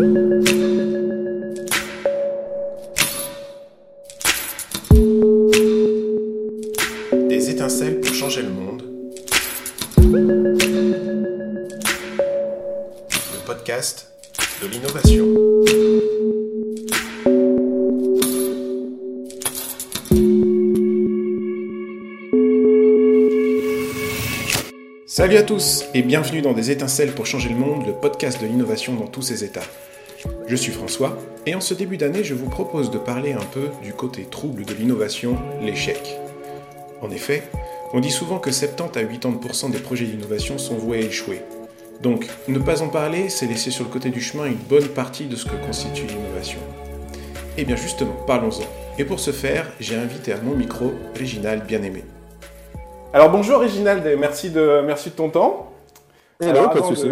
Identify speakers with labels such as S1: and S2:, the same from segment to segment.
S1: Des étincelles pour changer le monde. Le podcast de l'innovation. Salut à tous et bienvenue dans Des étincelles pour changer le monde, le podcast de l'innovation dans tous ses états. Je suis François et en ce début d'année, je vous propose de parler un peu du côté trouble de l'innovation, l'échec. En effet, on dit souvent que 70 à 80% des projets d'innovation sont voués à échouer. Donc, ne pas en parler, c'est laisser sur le côté du chemin une bonne partie de ce que constitue l'innovation. Et bien justement, parlons-en. Et pour ce faire, j'ai invité à mon micro Réginald Bien-Aimé. Alors bonjour Réginald, et merci de, merci de ton temps.
S2: Hello,
S1: Alors,
S2: pas de souci.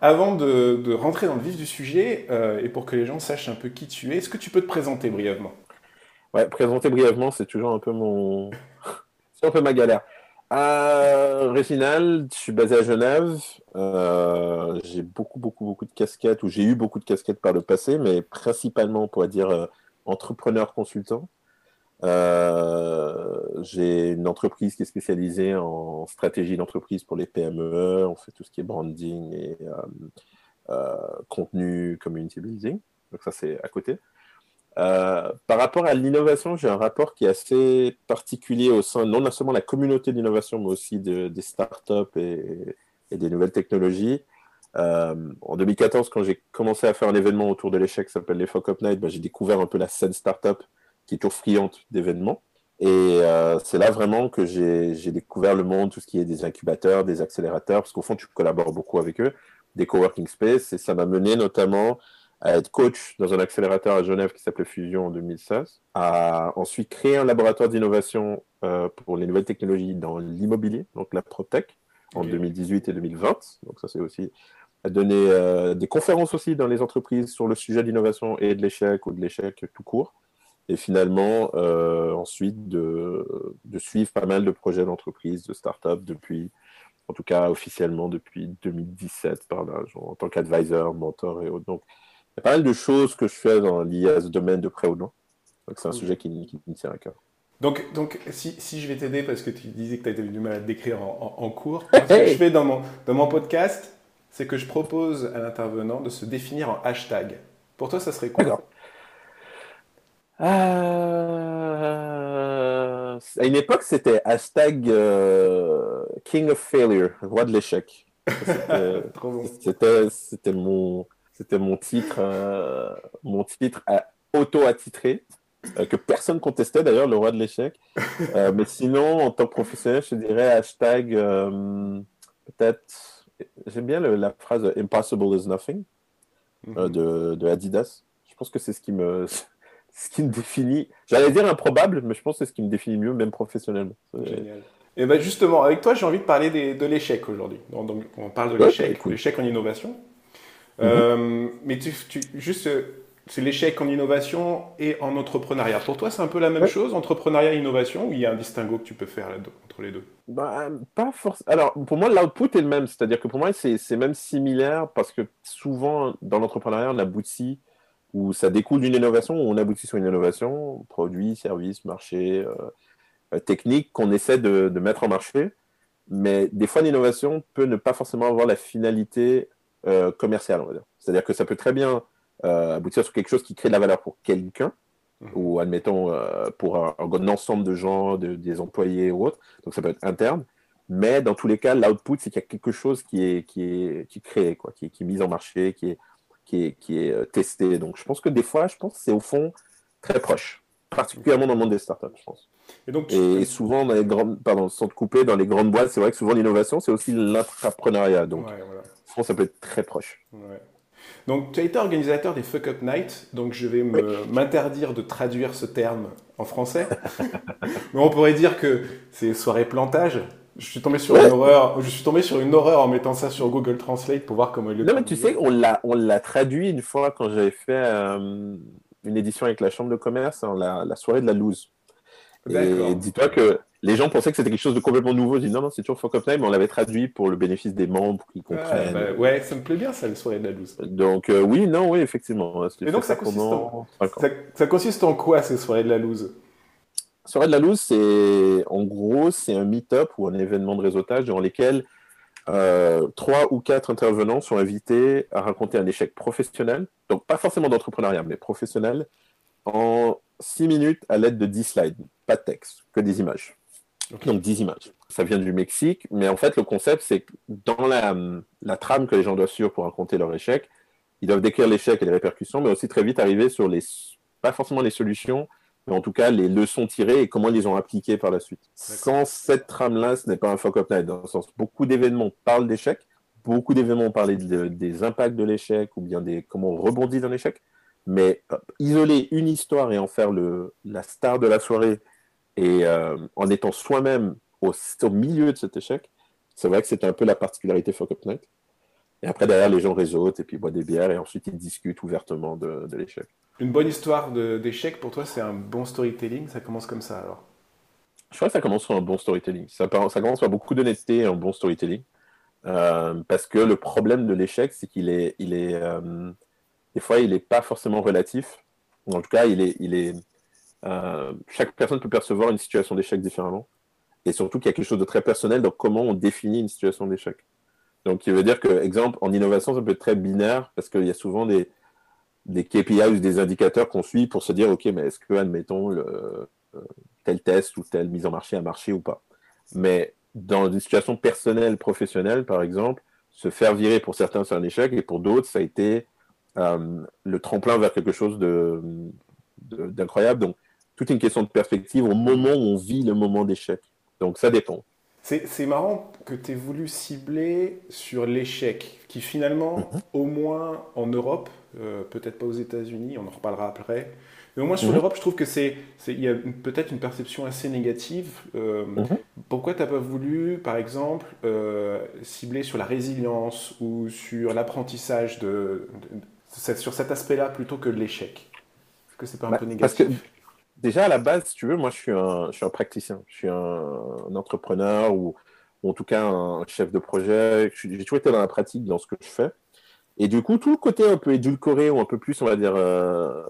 S1: Avant de, rentrer dans le vif du sujet, euh, et pour que les gens sachent un peu qui tu es, est-ce que tu peux te présenter brièvement?
S2: Ouais, présenter brièvement, c'est toujours un peu mon. c'est un peu ma galère. Euh, Réginald, je suis basé à Genève. Euh, j'ai beaucoup, beaucoup, beaucoup de casquettes, ou j'ai eu beaucoup de casquettes par le passé, mais principalement, on pourrait dire, euh, entrepreneur consultant. Euh, j'ai une entreprise qui est spécialisée en stratégie d'entreprise pour les PME. On fait tout ce qui est branding et euh, euh, contenu, community building. Donc ça, c'est à côté. Par rapport à l'innovation, j'ai un rapport qui est assez particulier au sein non seulement de la communauté d'innovation, mais aussi de- des startups et, des nouvelles technologies. En 2014, quand j'ai commencé à faire un événement autour de l'échec qui s'appelle les Fuck Up Night, ben, j'ai découvert un peu la scène startup qui est toujours friande d'événements. Et euh, c'est là vraiment que j'ai découvert le monde, tout ce qui est des incubateurs, des accélérateurs, parce qu'au fond, tu collabores beaucoup avec eux, des coworking space, et ça m'a mené notamment à être coach dans un accélérateur à Genève qui s'appelait Fusion en 2016, à ensuite créer un laboratoire d'innovation euh, pour les nouvelles technologies dans l'immobilier, donc la PropTech, en
S1: Ok.
S2: 2018 et 2020. Donc ça, c'est aussi à donner euh, des conférences aussi dans les entreprises sur le sujet d'innovation et de l'échec ou de l'échec tout court. Et finalement, euh, ensuite, de, de suivre pas mal de projets d'entreprise, de start-up depuis, en tout cas officiellement depuis 2017 par là, genre, en tant qu'advisor, mentor et autres. Donc, il y a pas mal de choses que je fais dans, liées à ce domaine de près ou loin. Donc, c'est un sujet qui, qui me tient à cœur.
S1: Donc, donc si, si je vais t'aider, parce que tu disais que tu avais du mal à te décrire en, en- en cours, ce que je fais dans mon, dans mon podcast, c'est que je propose à l'intervenant de se définir en hashtag. Pour toi, ça serait quoi?
S2: Euh, À une époque, c'était hashtag euh, King of Failure, roi de l'échec. C'était-. C'était, mon, c'était mon titre, euh, mon titre auto-attitré, euh, que personne contestait d'ailleurs, le roi de l'échec. Mais sinon, en tant que professionnel, je dirais hashtag, peut-être, j'aime bien le- la phrase Impossible is nothing de, de Adidas. Je pense que c'est ce qui me, ce qui me définit. J'allais dire improbable, mais je pense que c'est ce qui me définit mieux, même professionnellement.
S1: Génial. Et ben justement, avec toi, j'ai envie de parler des- de l'échec aujourd'hui. Donc, on parle de
S2: Ouais,
S1: l'échec,
S2: cool.
S1: l'échec en innovation. Euh, mais tu, tu- juste, euh, c'est l'échec en innovation et en entrepreneuriat. Pour toi, c'est un peu la même
S2: Ouais.
S1: chose, entrepreneuriat et innovation, ou il y a un distinguo que tu peux faire entre les deux?
S2: Bah, pas forcément. Alors, pour moi, l'output est le même. C'est-à-dire que pour moi, c'est c'est même similaire parce que souvent, dans l'entrepreneuriat, on aboutit ou ça découle d'une innovation ou on aboutit sur une innovation, produit, service, marché, euh, euh, technique qu'on essaie de, de mettre en marché. Mais des fois, l'innovation peut ne pas forcément avoir la finalité euh, commerciale, on va dire. C'est-à-dire que ça peut très bien euh, aboutir sur quelque chose qui crée de la valeur pour quelqu'un
S1: Mhm.
S2: ou admettons pour un, un ensemble de gens, de- des employés ou autres. Donc ça peut être interne. Mais dans tous les cas, l'output, c'est qu'il y a quelque chose qui est, qui est, qui est créé, quoi, qui, est, qui est mis en marché, qui est, qui est, qui est euh, testé. Donc je pense que des fois, je pense c'est au fond très proche, particulièrement dans le monde des startups, je pense.
S1: Et donc,
S2: Et souvent, dans les grandes, pardon, sans te couper, dans les grandes boîtes, c'est vrai que souvent l'innovation, c'est aussi l'entrepreneuriat. Donc,
S1: Ouais, voilà.
S2: je pense que ça peut être très proche.
S1: Ouais. Donc, tu as été organisateur des Fuck Up Night, donc je vais m'interdire de traduire ce terme en français. Mais on pourrait dire que c'est soirée plantage. Je suis tombé sur une horreur. Je suis tombé sur une horreur en mettant ça sur Google Translate pour voir comment il le
S2: Non, mais tu sais, on l'a, on l'a traduit une fois quand j'avais fait euh, une édition avec la Chambre de commerce, hein, la, la soirée de la loose.
S1: D'accord.
S2: Et dis-toi que les gens pensaient que c'était quelque chose de complètement nouveau. Ils disaient non, non, c'est toujours Fuck Up Night, mais on l'avait traduit pour le bénéfice des membres, pour qu'ils comprennent.
S1: Bah, ouais, ça me plaît bien, ça, le soirée de la loose.
S2: Donc, euh, oui, non, oui, effectivement.
S1: Et donc, ça consiste, en... Ça, consiste en quoi, ces soirées de la loose?
S2: Soirée de la loose, c'est en gros, c'est un meet-up ou un événement de réseautage dans lequel euh, trois ou quatre intervenants sont invités à raconter un échec professionnel, donc pas forcément d'entrepreneuriat, mais professionnel, en six minutes à l'aide de 10 slides, pas de texte, que des images. Donc 10 images. Ça vient du Mexique, mais en fait le concept c'est que dans la, la, trame que les gens doivent suivre pour raconter leur échec, ils doivent décrire l'échec et les répercussions, mais aussi très vite arriver sur les, pas forcément les solutions, mais en tout cas les leçons tirées et comment ils les ont appliquées par la suite. Sans cette trame-là, ce n'est pas un fuck up night, dans le sens beaucoup d'événements parlent d'échecs, beaucoup d'événements parlent des impacts de l'échec ou bien des comment on rebondit d'un échec, mais isoler une histoire et en faire le, la star de la soirée et euh, en étant soi-même au, milieu de cet échec, c'est vrai que c'était un peu la particularité Fuck Up Night. Et après, derrière, les gens réseautent et puis boivent des bières et ensuite ils discutent ouvertement de, l'échec.
S1: Une bonne histoire d'échec, pour toi, c'est un bon storytelling Ça commence comme ça alors?
S2: Je crois que ça commence par un bon storytelling. Ça, commence par beaucoup d'honnêteté et un bon storytelling. Euh, parce que le problème de l'échec, c'est qu'il est, il est, euh, des fois, il n'est pas forcément relatif. En tout cas, il est, euh, chaque personne peut percevoir une situation d'échec différemment. Et surtout qu'il y a quelque chose de très personnel dans comment on définit une situation d'échec. Donc, il veut dire que, exemple, en innovation, ça peut être très binaire parce qu'il y a souvent des, des KPI ou des indicateurs qu'on suit pour se dire, OK, mais est-ce que, admettons, le, euh, tel test ou telle mise en marché a marché ou pas. Mais dans une situation personnelle, professionnelle, par exemple, se faire virer pour certains, c'est un échec, et pour d'autres, ça a été euh, le tremplin vers quelque chose d'incroyable. Donc, toute une question de perspective au moment où on vit le moment d'échec. Donc ça dépend.
S1: C'est marrant que tu aies voulu cibler sur l'échec, qui finalement, mhm. au moins en Europe, euh, peut-être pas aux États-Unis, on en reparlera après, mais au moins sur mhm. l'Europe, je trouve que c'est il y a peut-être une perception assez négative. Euh, mhm. Pourquoi tu n'as pas voulu, par exemple, euh, cibler sur la résilience ou sur l'apprentissage de, sur cet aspect-là plutôt que l'échec? Est-ce que c'est pas un bah, peu négatif?
S2: déjà à la base, si tu veux, moi je suis un, je suis un praticien, je suis un, entrepreneur ou, en tout cas un chef de projet. J'ai toujours été dans la pratique dans ce que je fais. Et du coup, tout le côté un peu édulcoré ou un peu plus, on va dire, euh,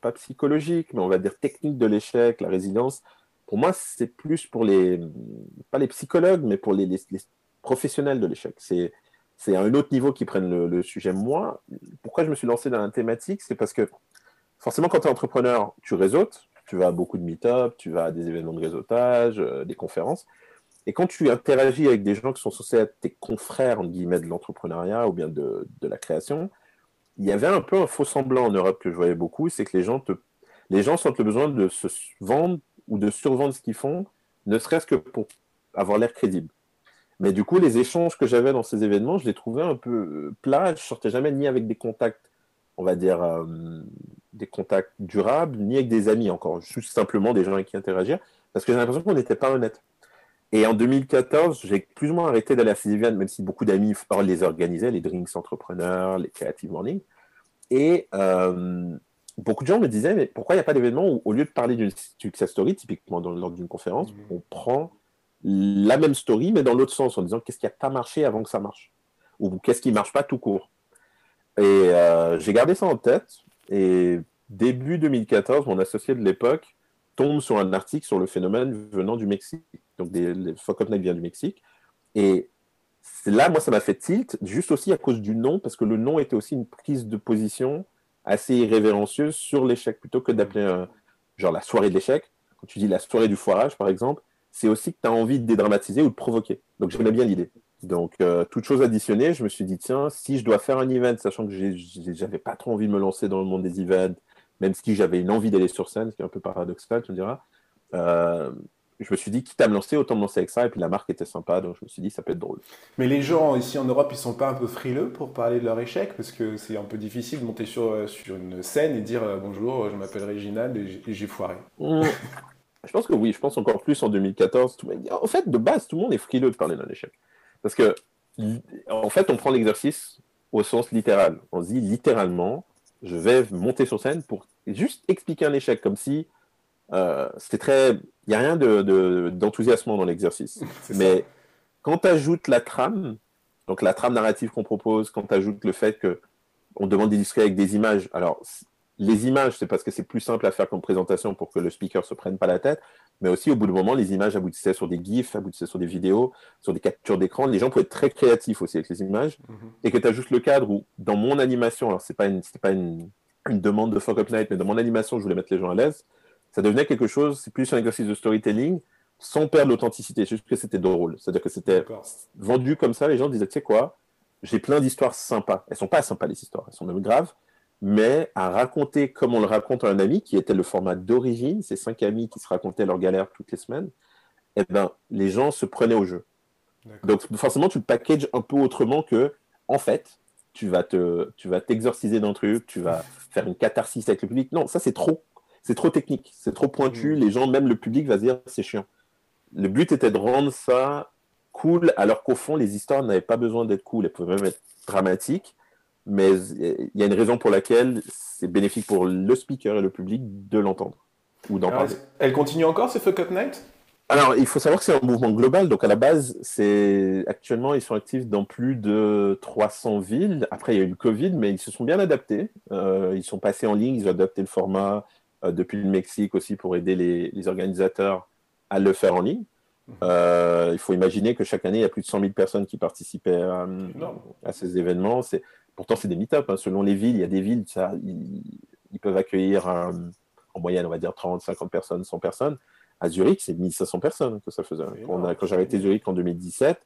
S2: pas psychologique, mais on va dire technique de l'échec, la résilience, pour moi, c'est plus pour les, pas les psychologues, mais pour les, les, professionnels de l'échec. C'est, c'est un autre niveau qui prennent le, le, sujet. Moi, pourquoi je me suis lancé dans la thématique, c'est parce que forcément, quand tu es entrepreneur, tu réseautes, tu vas à beaucoup de meet-up, tu vas à des événements de réseautage, euh, des conférences. Et quand tu interagis avec des gens qui sont censés être tes confrères, en guillemets, de l'entrepreneuriat ou bien de, la création, il y avait un peu un faux semblant en Europe que je voyais beaucoup, c'est que les gens, te, les gens sentent le besoin de se vendre ou de survendre ce qu'ils font, ne serait-ce que pour avoir l'air crédible. Mais du coup, les échanges que j'avais dans ces événements, je les trouvais un peu euh, plats. Je sortais jamais ni avec des contacts on va dire, euh, des contacts durables, ni avec des amis encore, juste simplement des gens avec qui interagir, parce que j'ai l'impression qu'on n'était pas honnête. Et en 2014, j'ai plus ou moins arrêté d'aller à ces événements, même si beaucoup d'amis les organisaient, les drinks entrepreneurs, les creative morning. Et euh, beaucoup de gens me disaient, mais pourquoi il n'y a pas d'événement où, au lieu de parler d'une success story, typiquement dans, lors d'une conférence, mmh. on prend la même story, mais dans l'autre sens, en disant qu'est-ce qui n'a pas marché avant que ça marche? Ou qu'est-ce qui ne marche pas tout court? Et euh, j'ai gardé ça en tête. Et début 2014, mon associé de l'époque tombe sur un article sur le phénomène venant du Mexique. Donc, des, les Fuck vient du Mexique. Et là, moi, ça m'a fait tilt, juste aussi à cause du nom, parce que le nom était aussi une prise de position assez irrévérencieuse sur l'échec, plutôt que d'appeler genre la soirée de l'échec. Quand tu dis la soirée du foirage, par exemple, c'est aussi que tu as envie de dédramatiser ou de provoquer. Donc, j'aimais bien l'idée. Donc, euh, toute chose additionnée, je me suis dit, tiens, si je dois faire un event, sachant que j'avais pas trop envie de me lancer dans le monde des events, même si j'avais une envie d'aller sur scène, ce qui est un peu paradoxal, tu me diras, euh, je me suis dit, quitte à me lancer, autant me lancer avec ça. Et puis la marque était sympa, donc je me suis dit, ça peut être drôle.
S1: Mais les gens ici en Europe, ils sont pas un peu frileux pour parler de leur échec? Parce que c'est un peu difficile de monter sur, euh, sur une scène et dire bonjour, je m'appelle Réginald et j'ai foiré.
S2: Mmh. je pense que oui, je pense encore plus en 2014. En fait, de base, tout le monde est frileux de parler d'un échec. Parce que, en fait, on prend l'exercice au sens littéral. On se dit littéralement, je vais monter sur scène pour juste expliquer un échec, comme si euh, c'était très il n'y a rien d'enthousiasmant de, dans l'exercice. Mais quand tu ajoutes la trame, donc la trame narrative qu'on propose, quand tu ajoutes le fait qu'on demande d'illustrer avec des images, alors les images, c'est parce que c'est plus simple à faire comme présentation pour que le speaker se prenne pas la tête, mais aussi au bout du moment, les images aboutissaient sur des GIFs, aboutissaient sur des vidéos, sur des captures d'écran. Les gens pouvaient être très créatifs aussi avec les images. Mhm. Et que tu as juste le cadre où, dans mon animation, alors c'est pas une, pas une, demande de Fuck Up Night, mais dans mon animation, je voulais mettre les gens à l'aise, ça devenait quelque chose, c'est plus un exercice de storytelling, sans perdre l'authenticité, juste que c'était drôle. C'est-à-dire que c'était vendu comme ça, les gens disaient, tu sais quoi, j'ai plein d'histoires sympas. Elles sont pas sympas, les histoires, elles sont même graves, mais à raconter comme on le raconte à un ami, qui était le format d'origine, ces cinq amis qui se racontaient leurs galères toutes les semaines, eh ben, les gens se prenaient au jeu. Donc forcément, tu le packages un peu autrement que, en fait, tu vas te, tu vas t'exorciser d'un truc, tu vas faire une catharsis avec le public. Non, ça c'est trop, c'est trop technique, c'est trop pointu. Mmh. Les gens, même le public, va se dire c'est chiant. Le but était de rendre ça cool, alors qu'au fond, les histoires n'avaient pas besoin d'être cool, elles pouvaient même être dramatiques mais il y a une raison pour laquelle c'est bénéfique pour le speaker et le public de l'entendre ou d'en parler.
S1: Elle continue encore, ces Fuck Up Night?
S2: Alors, il faut savoir que c'est un mouvement global. Donc, à la base, c'est actuellement, ils sont actifs dans plus de 300 villes. Après, il y a eu le Covid, mais ils se sont bien adaptés. Euh, ils sont passés en ligne, ils ont adapté le format euh, depuis le Mexique aussi pour aider les, les, organisateurs à le faire en ligne. Mhm. Euh, il faut imaginer que chaque année, il y a plus de 100 000 personnes qui participaient à, à ces événements. Pourtant, c'est des meet-up. Hein. Selon les villes, il y a des villes, ça, ils, peuvent accueillir en moyenne, on va dire 30, 50 personnes, 100 personnes. À Zurich, c'est 1500 personnes que ça faisait. Quand, quand j'ai arrêté Zurich en 2017,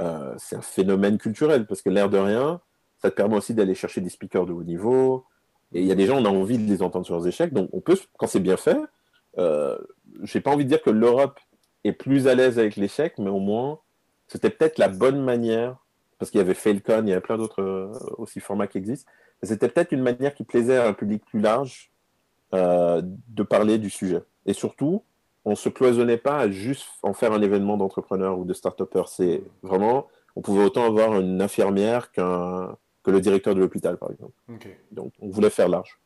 S2: euh, c'est un phénomène culturel parce que l'air de rien, ça te permet aussi d'aller chercher des speakers de haut niveau. Et il y a des gens, on a envie de les entendre sur leurs échecs. Donc, on peut, quand c'est bien fait, euh, j'ai pas envie de dire que l'Europe est plus à l'aise avec l'échec, mais au moins, c'était peut-être la bonne manière parce qu'il y avait Falcon, il y avait plein d'autres euh, aussi formats qui existent. C'était peut-être une manière qui plaisait à un public plus large euh, de parler du sujet. Et surtout, on ne se cloisonnait pas à juste en faire un événement d'entrepreneur ou de start-upper. C'est vraiment, on pouvait autant avoir une infirmière qu'un que le directeur de l'hôpital, par exemple. Donc, on voulait faire large.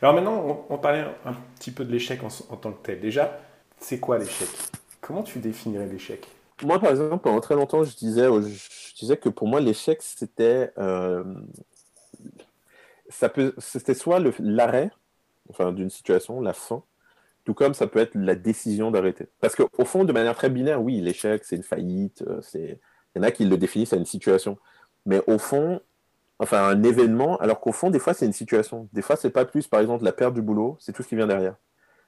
S1: Alors maintenant, on, parlait un petit peu de l'échec en, en, tant que tel. Déjà, c'est quoi l'échec? Comment tu définirais l'échec?
S2: Moi, par exemple, pendant très longtemps, je disais, je disais que pour moi, l'échec, c'était euh, c'était soit l'arrêt enfin, d'une situation, la fin, tout comme ça peut être la décision d'arrêter. Parce qu'au fond, de manière très binaire, oui, l'échec, c'est une faillite, euh, c'est il y en a qui le définissent à une situation. Mais au fond, enfin, un événement, alors qu'au fond, des fois, c'est une situation. Des fois, c'est pas plus, par exemple, la perte du boulot, c'est tout ce qui vient derrière.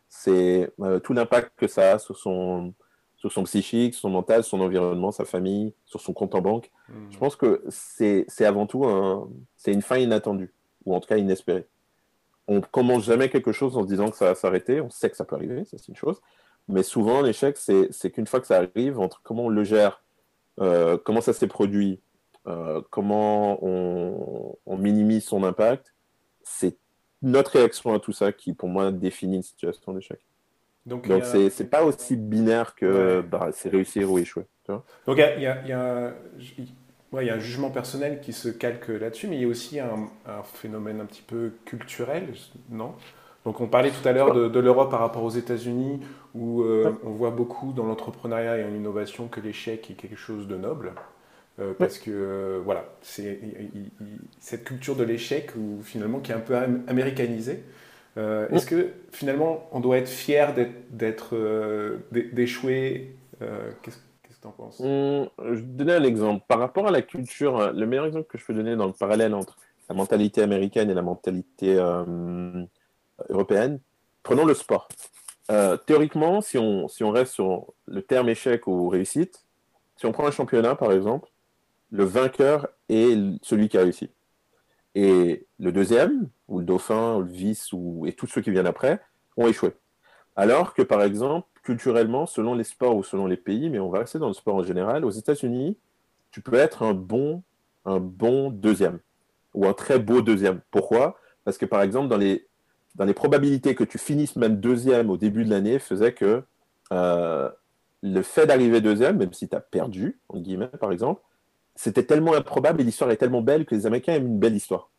S2: C'est euh, tout l'impact que ça a sur son, sur son psychique, son mental, son environnement, sa famille, sur son compte en banque. Hmm. Je pense que c'est avant tout un, c'est une fin inattendue, ou en tout cas inespérée. On commence jamais quelque chose en se disant que ça va s'arrêter. On sait que ça peut arriver, ça c'est une chose. Mais souvent, l'échec, c'est qu'une fois que ça arrive, entre comment on le gère, euh, comment ça s'est produit, euh, comment on, on, minimise son impact, c'est notre réaction à tout ça qui, pour moi, définit une situation d'échec. Donc, c'est c'est pas aussi binaire que bah, c'est réussir ou échouer.
S1: Donc il y a, y, a, y, a, y a, un jugement personnel qui se calque là-dessus, mais il y a aussi un, un, phénomène un petit peu culturel, non? Donc on parlait tout à l'heure de, de l'Europe par rapport aux États-Unis, où euh, on voit beaucoup dans l'entrepreneuriat et en innovation que l'échec est quelque chose de noble. Euh, parce que euh, voilà, c'est cette culture de l'échec ou finalement qui est un peu américanisée. Euh, est-ce que finalement on doit être fier d'être d'échouer Penses?
S2: Hum, Je vais donner un exemple. Par rapport à la culture, le meilleur exemple que je peux donner dans le parallèle entre la mentalité américaine et la mentalité européenne, prenons le sport. théoriquement, si on, si on reste sur le terme échec ou réussite, si on prend un championnat par exemple, le vainqueur est celui qui a réussi. Et le deuxième, ou le dauphin, ou le vice, ou, et tous ceux qui viennent après, ont échoué. Alors que, par exemple, culturellement, selon les sports ou selon les pays, mais on va rester dans le sport en général, aux États-Unis, tu peux être un bon, un bon deuxième, ou un très beau deuxième. Pourquoi? Parce que, par exemple, dans les, dans les probabilités que tu finisses même deuxième au début de l'année, faisait que euh, le fait d'arriver deuxième, même si tu as perdu, en guillemets, par exemple, c'était tellement improbable et l'histoire est tellement belle que les Américains aiment une belle histoire.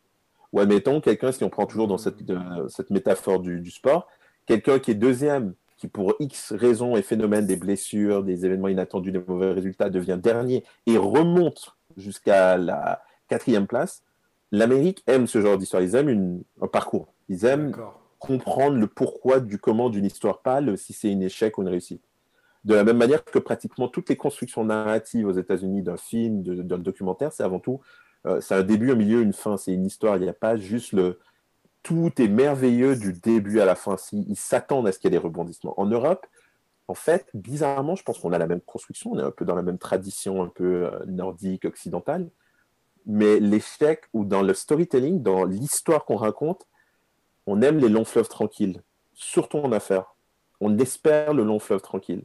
S2: Ou admettons, quelqu'un, si on prend toujours dans cette, cette métaphore du, sport, quelqu'un qui est deuxième, qui pour X raisons et phénomènes, des blessures, des événements inattendus, des mauvais résultats, devient dernier et remonte jusqu'à la quatrième place, l'Amérique aime ce genre d'histoire. Ils aiment un parcours. Ils aiment comprendre le pourquoi du comment d'une histoire pâle, si c'est un échec ou une réussite. De la même manière que pratiquement toutes les constructions narratives aux États-Unis d'un film, d'un documentaire, c'est avant tout, euh, c'est un début, un milieu, une fin. C'est une histoire. Il n'y a pas juste le. Tout est merveilleux du début à la fin. ils s'attendent à ce qu'il y ait des rebondissements. En Europe, en fait, bizarrement, je pense qu'on a la même construction. On est un peu dans la même tradition, un peu euh, nordique, occidentale. Mais l'échec ou dans le storytelling, dans l'histoire qu'on raconte, on aime les longs fleuves tranquilles, surtout en affaires. On espère le long fleuve tranquille.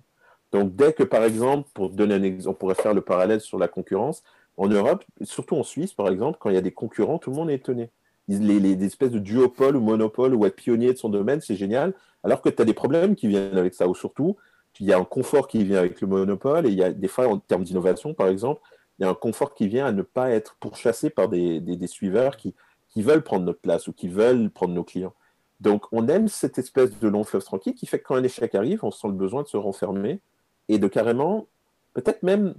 S2: Donc, dès que, par exemple, pour donner un exemple, on pourrait faire le parallèle sur la concurrence, en Europe, surtout en Suisse, par exemple, quand il y a des concurrents, tout le monde est étonné. Les, les, espèces de duopole ou monopole ou être pionnier de son domaine, c'est génial, alors que tu as des problèmes qui viennent avec ça, ou surtout, il y a un confort qui vient avec le monopole, et il y a des fois, en termes d'innovation, par exemple, il y a un confort qui vient à ne pas être pourchassé par des, des, suiveurs qui, qui veulent prendre notre place ou qui veulent prendre nos clients. Donc, on aime cette espèce de long fleuve tranquille qui fait que quand un échec arrive, on sent le besoin de se renfermer et de carrément, peut-être même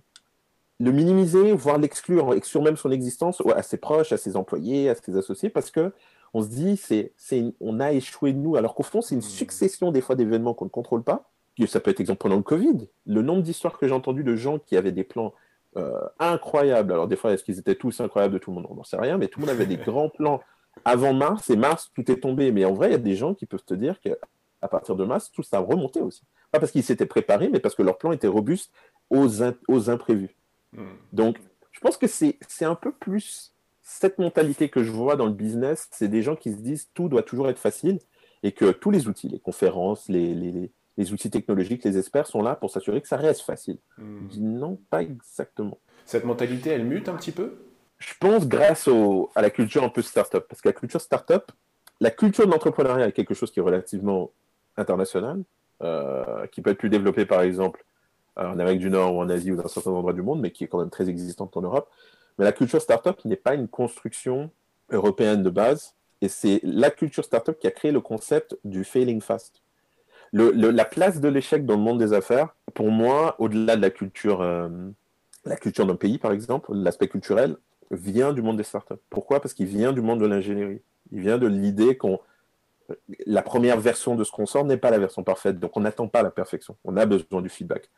S2: le minimiser, voire l'exclure, exclure même son existence à ses proches, à ses employés, à ses associés, parce que on se dit, c'est, c'est on a échoué nous, alors qu'au fond, c'est une mmh. succession des fois d'événements qu'on ne contrôle pas. Ça peut être exemple pendant le Covid. Le nombre d'histoires que j'ai entendues de gens qui avaient des plans euh, incroyables. Alors des fois, est-ce qu'ils étaient tous incroyables de tout le monde? On n'en sait rien, mais tout le monde avait des grands plans avant mars, et mars, tout est tombé. Mais en vrai, il y a des gens qui peuvent te dire qu'à partir de mars, tout ça a remonté aussi. Pas parce qu'ils s'étaient préparés, mais parce que leur plan était robuste aux, aux imprévus. Hmm. Donc, je pense que c'est un peu plus cette mentalité que je vois dans le business. C'est des gens qui se disent tout doit toujours être facile et que tous les outils, les conférences, les, les, les outils technologiques, les experts sont là pour s'assurer que ça reste facile. Hmm. non, pas exactement.
S1: Cette mentalité, elle mute un petit peu?
S2: Je pense grâce au, à la culture un peu startup. Parce que la culture startup, la culture de l'entrepreneuriat est quelque chose qui est relativement international, euh, qui peut être plus développé par exemple en Amérique du Nord ou en Asie ou dans certains endroits du monde, mais qui est quand même très existante en Europe. Mais la culture startup n'est pas une construction européenne de base, et c'est la culture startup qui a créé le concept du failing fast. la place de l'échec dans le monde des affaires, pour moi, au-delà de la culture, euh, culture d'un pays, par exemple, l'aspect culturel, vient du monde des startups. Pourquoi? Parce qu'il vient du monde de l'ingénierie. Il vient de l'idée qu'on la première version de ce qu'on sort n'est pas la version parfaite, donc on n'attend pas la perfection. On a besoin du feedback.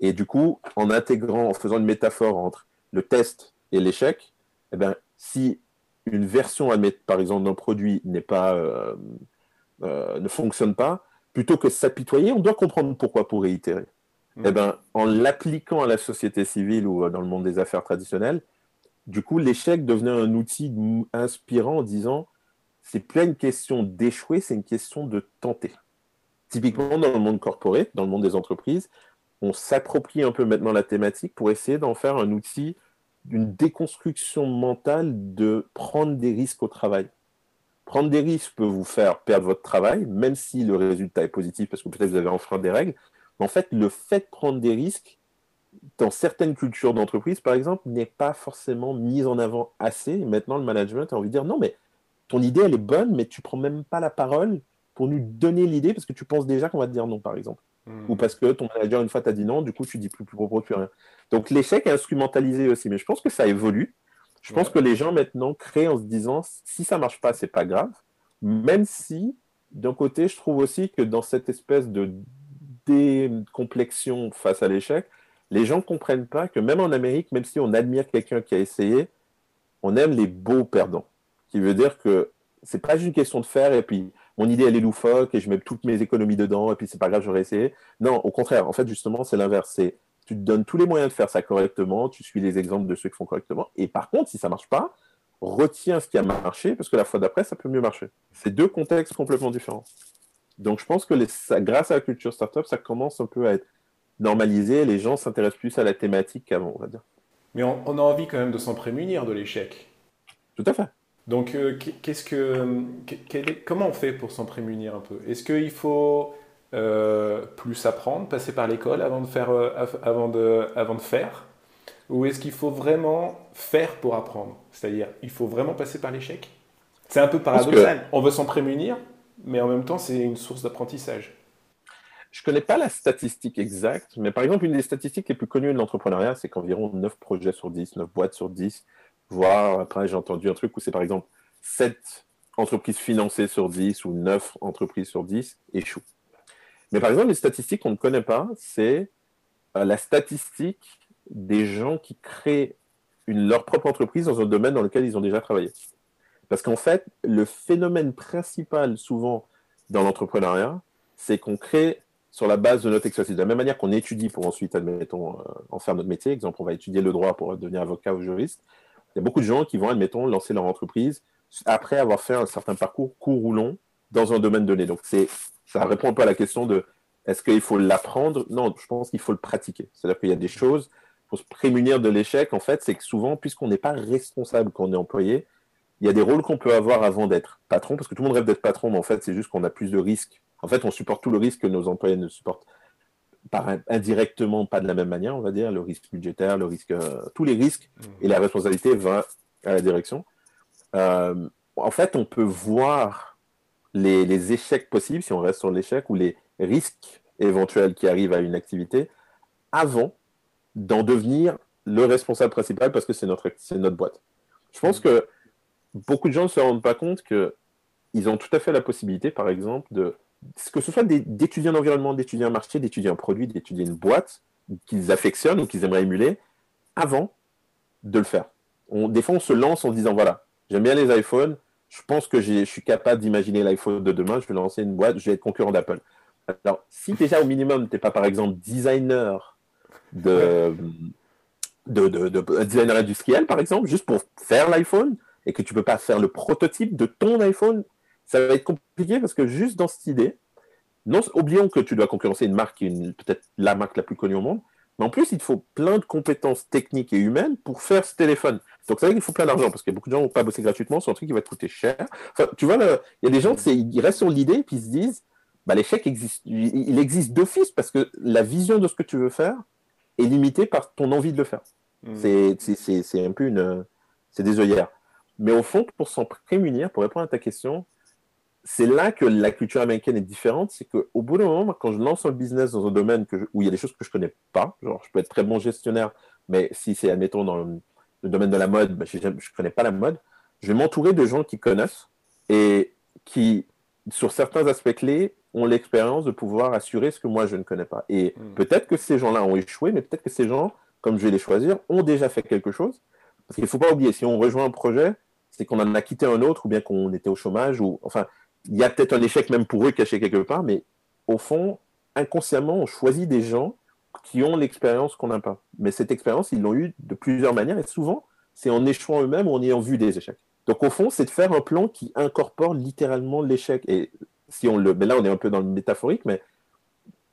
S2: Et du coup, en intégrant, en faisant une métaphore entre le test et l'échec, eh ben, si une version, par exemple, d'un produit n'est pas, euh, euh, ne fonctionne pas, plutôt que s'apitoyer, on doit comprendre pourquoi pour réitérer. Mm. Eh ben, en l'appliquant à la société civile ou euh, dans le monde des affaires traditionnelles, du coup, l'échec devenait un outil inspirant en disant c'est plus une question d'échouer, c'est une question de tenter. Typiquement, dans le monde corporé, dans le monde des entreprises, on s'approprie un peu maintenant la thématique pour essayer d'en faire un outil d'une déconstruction mentale de prendre des risques au travail. Prendre des risques peut vous faire perdre votre travail, même si le résultat est positif parce que peut-être vous avez enfreint des règles. Mais en fait, le fait de prendre des risques, dans certaines cultures d'entreprise, par exemple, n'est pas forcément mis en avant assez. maintenant, le management a envie de dire non, mais ton idée, elle est bonne, mais tu prends même pas la parole pour nous donner l'idée parce que tu penses déjà qu'on va te dire non, par exemple ou hmm. parce que ton manager, une fois, t'a dit non, du coup, tu dis plus, plus propos, plus rien. Donc, l'échec est instrumentalisé aussi, mais je pense que ça évolue. Je pense que les gens maintenant créent en se disant si ça marche pas, c'est pas grave. Même si, d'un côté, je trouve aussi que dans cette espèce de décomplexion face à l'échec, les gens comprennent pas que même en Amérique, même si on admire quelqu'un qui a essayé, on aime les beaux perdants. Qui veut dire que c'est pas juste une question de faire et puis mon idée elle est loufoque et je mets toutes mes économies dedans et puis c'est pas grave, j'aurais essayé. Non, au contraire, en fait justement c'est l'inverse. C'est tu te donnes tous les moyens de faire ça correctement, tu suis les exemples de ceux qui font correctement et par contre si ça marche pas, retiens ce qui a marché parce que la fois d'après ça peut mieux marcher. C'est deux contextes complètement différents. Donc je pense que grâce à la culture startup, ça commence un peu à être normalisé. Les gens s'intéressent plus à la thématique qu'avant, on va dire.
S1: Mais on a envie quand même de s'en prémunir de l'échec.
S2: Tout à fait.
S1: Donc, euh, qu'est-ce que, comment on fait pour s'en prémunir un peu? Est-ce qu'il faut euh, plus apprendre, passer par l'école avant de faire, euh, avant de, avant de faire? Ou est-ce qu'il faut vraiment faire pour apprendre? C'est-à-dire, il faut vraiment passer par l'échec? C'est un peu paradoxal. On veut s'en prémunir, mais en même temps, c'est une source d'apprentissage.
S2: je ne connais pas la statistique exacte, mais par exemple, une des statistiques les plus connues de l'entrepreneuriat, c'est qu'environ 9 projets sur 10, 9 boîtes sur 10, voire après, j'ai entendu un truc où c'est par exemple 7 entreprises financées sur 10 ou 9 entreprises sur 10 échouent. Mais par exemple, les statistiques qu'on ne connaît pas, c'est euh, la statistique des gens qui créent leur propre entreprise dans un domaine dans lequel ils ont déjà travaillé. Parce qu'en fait, le phénomène principal souvent dans l'entrepreneuriat, c'est qu'on crée sur la base de notre expertise. De la même manière qu'on étudie pour ensuite, admettons, euh, en faire notre métier. Exemple, on va étudier le droit pour devenir avocat ou juriste. Il y a beaucoup de gens qui vont, admettons, lancer leur entreprise après avoir fait un certain parcours court ou long dans un domaine donné. Donc, ça répond un peu à la question de est-ce qu'il faut l'apprendre? Non, je pense qu'il faut le pratiquer. C'est-à-dire qu'il y a des choses, pour se prémunir de l'échec, en fait, c'est que souvent, puisqu'on n'est pas responsable quand on est employé, il y a des rôles qu'on peut avoir avant d'être patron, parce que tout le monde rêve d'être patron, mais en fait, c'est juste qu'on a plus de risques. En fait, on supporte tout le risque que nos employés ne supportent par indirectement, pas de la même manière, on va dire, le risque budgétaire, le risque, euh, tous les risques, mmh. et la responsabilité va à la direction. Euh, en fait, on peut voir les, échecs possibles, si on reste sur l'échec, ou les risques éventuels qui arrivent à une activité, avant d'en devenir le responsable principal parce que c'est notre, notre boîte. Je pense que beaucoup de gens ne se rendent pas compte qu'ils ont tout à fait la possibilité, par exemple, de que ce soit d'étudier un environnement, d'étudier un marché, d'étudier un produit, d'étudier une boîte qu'ils affectionnent ou qu'ils aimeraient émuler, avant de le faire. des fois, on se lance en disant, voilà, j'aime bien les iPhones, je pense que je suis capable d'imaginer l'iPhone de demain, je vais lancer une boîte, je vais être concurrent d'Apple. Alors, si déjà au minimum, tu n'es pas par exemple designer de, de, de, designer industriel, par exemple, juste pour faire l'iPhone, et que tu ne peux pas faire le prototype de ton iPhone, ça va être compliqué parce que juste dans cette idée, non, oublions que tu dois concurrencer une marque qui est peut-être la marque la plus connue au monde, mais en plus, il te faut plein de compétences techniques et humaines pour faire ce téléphone. Donc, c'est vrai qu'il faut plein d'argent parce que beaucoup de gens vont pas bosser gratuitement sur un truc qui va te coûter cher. Enfin, tu vois, il y a des gens, ils restent sur l'idée puis ils se disent, bah, l'échec existe, il existe d'office parce que la vision de ce que tu veux faire est limitée par ton envie de le faire. Mmh. C'est un peu une, c'est des œillères. Mais au fond, pour s'en prémunir, pour répondre à ta question, c'est là que la culture américaine est différente. C'est qu'au bout d'un moment, quand je lance un business dans un domaine où il y a des choses que je ne connais pas, genre je peux être très bon gestionnaire, mais si c'est, admettons, dans le, domaine de la mode, bah, je ne connais pas la mode, je vais m'entourer de gens qui connaissent et qui, sur certains aspects clés, ont l'expérience de pouvoir assurer ce que moi je ne connais pas. Et hmm. peut-être que ces gens-là ont échoué, mais peut-être que ces gens, comme je vais les choisir, ont déjà fait quelque chose. Parce qu'il ne faut pas oublier, si on rejoint un projet, c'est qu'on en a quitté un autre ou bien qu'on était au chômage. ou Enfin, il y a peut-être un échec même pour eux caché quelque part, mais au fond, inconsciemment, on choisit des gens qui ont l'expérience qu'on n'a pas. Mais cette expérience, ils l'ont eu de plusieurs manières et souvent, c'est en échouant eux-mêmes ou en ayant vu des échecs. Donc au fond, c'est de faire un plan qui incorpore littéralement l'échec. Et si on le, mais là, on est un peu dans le métaphorique, mais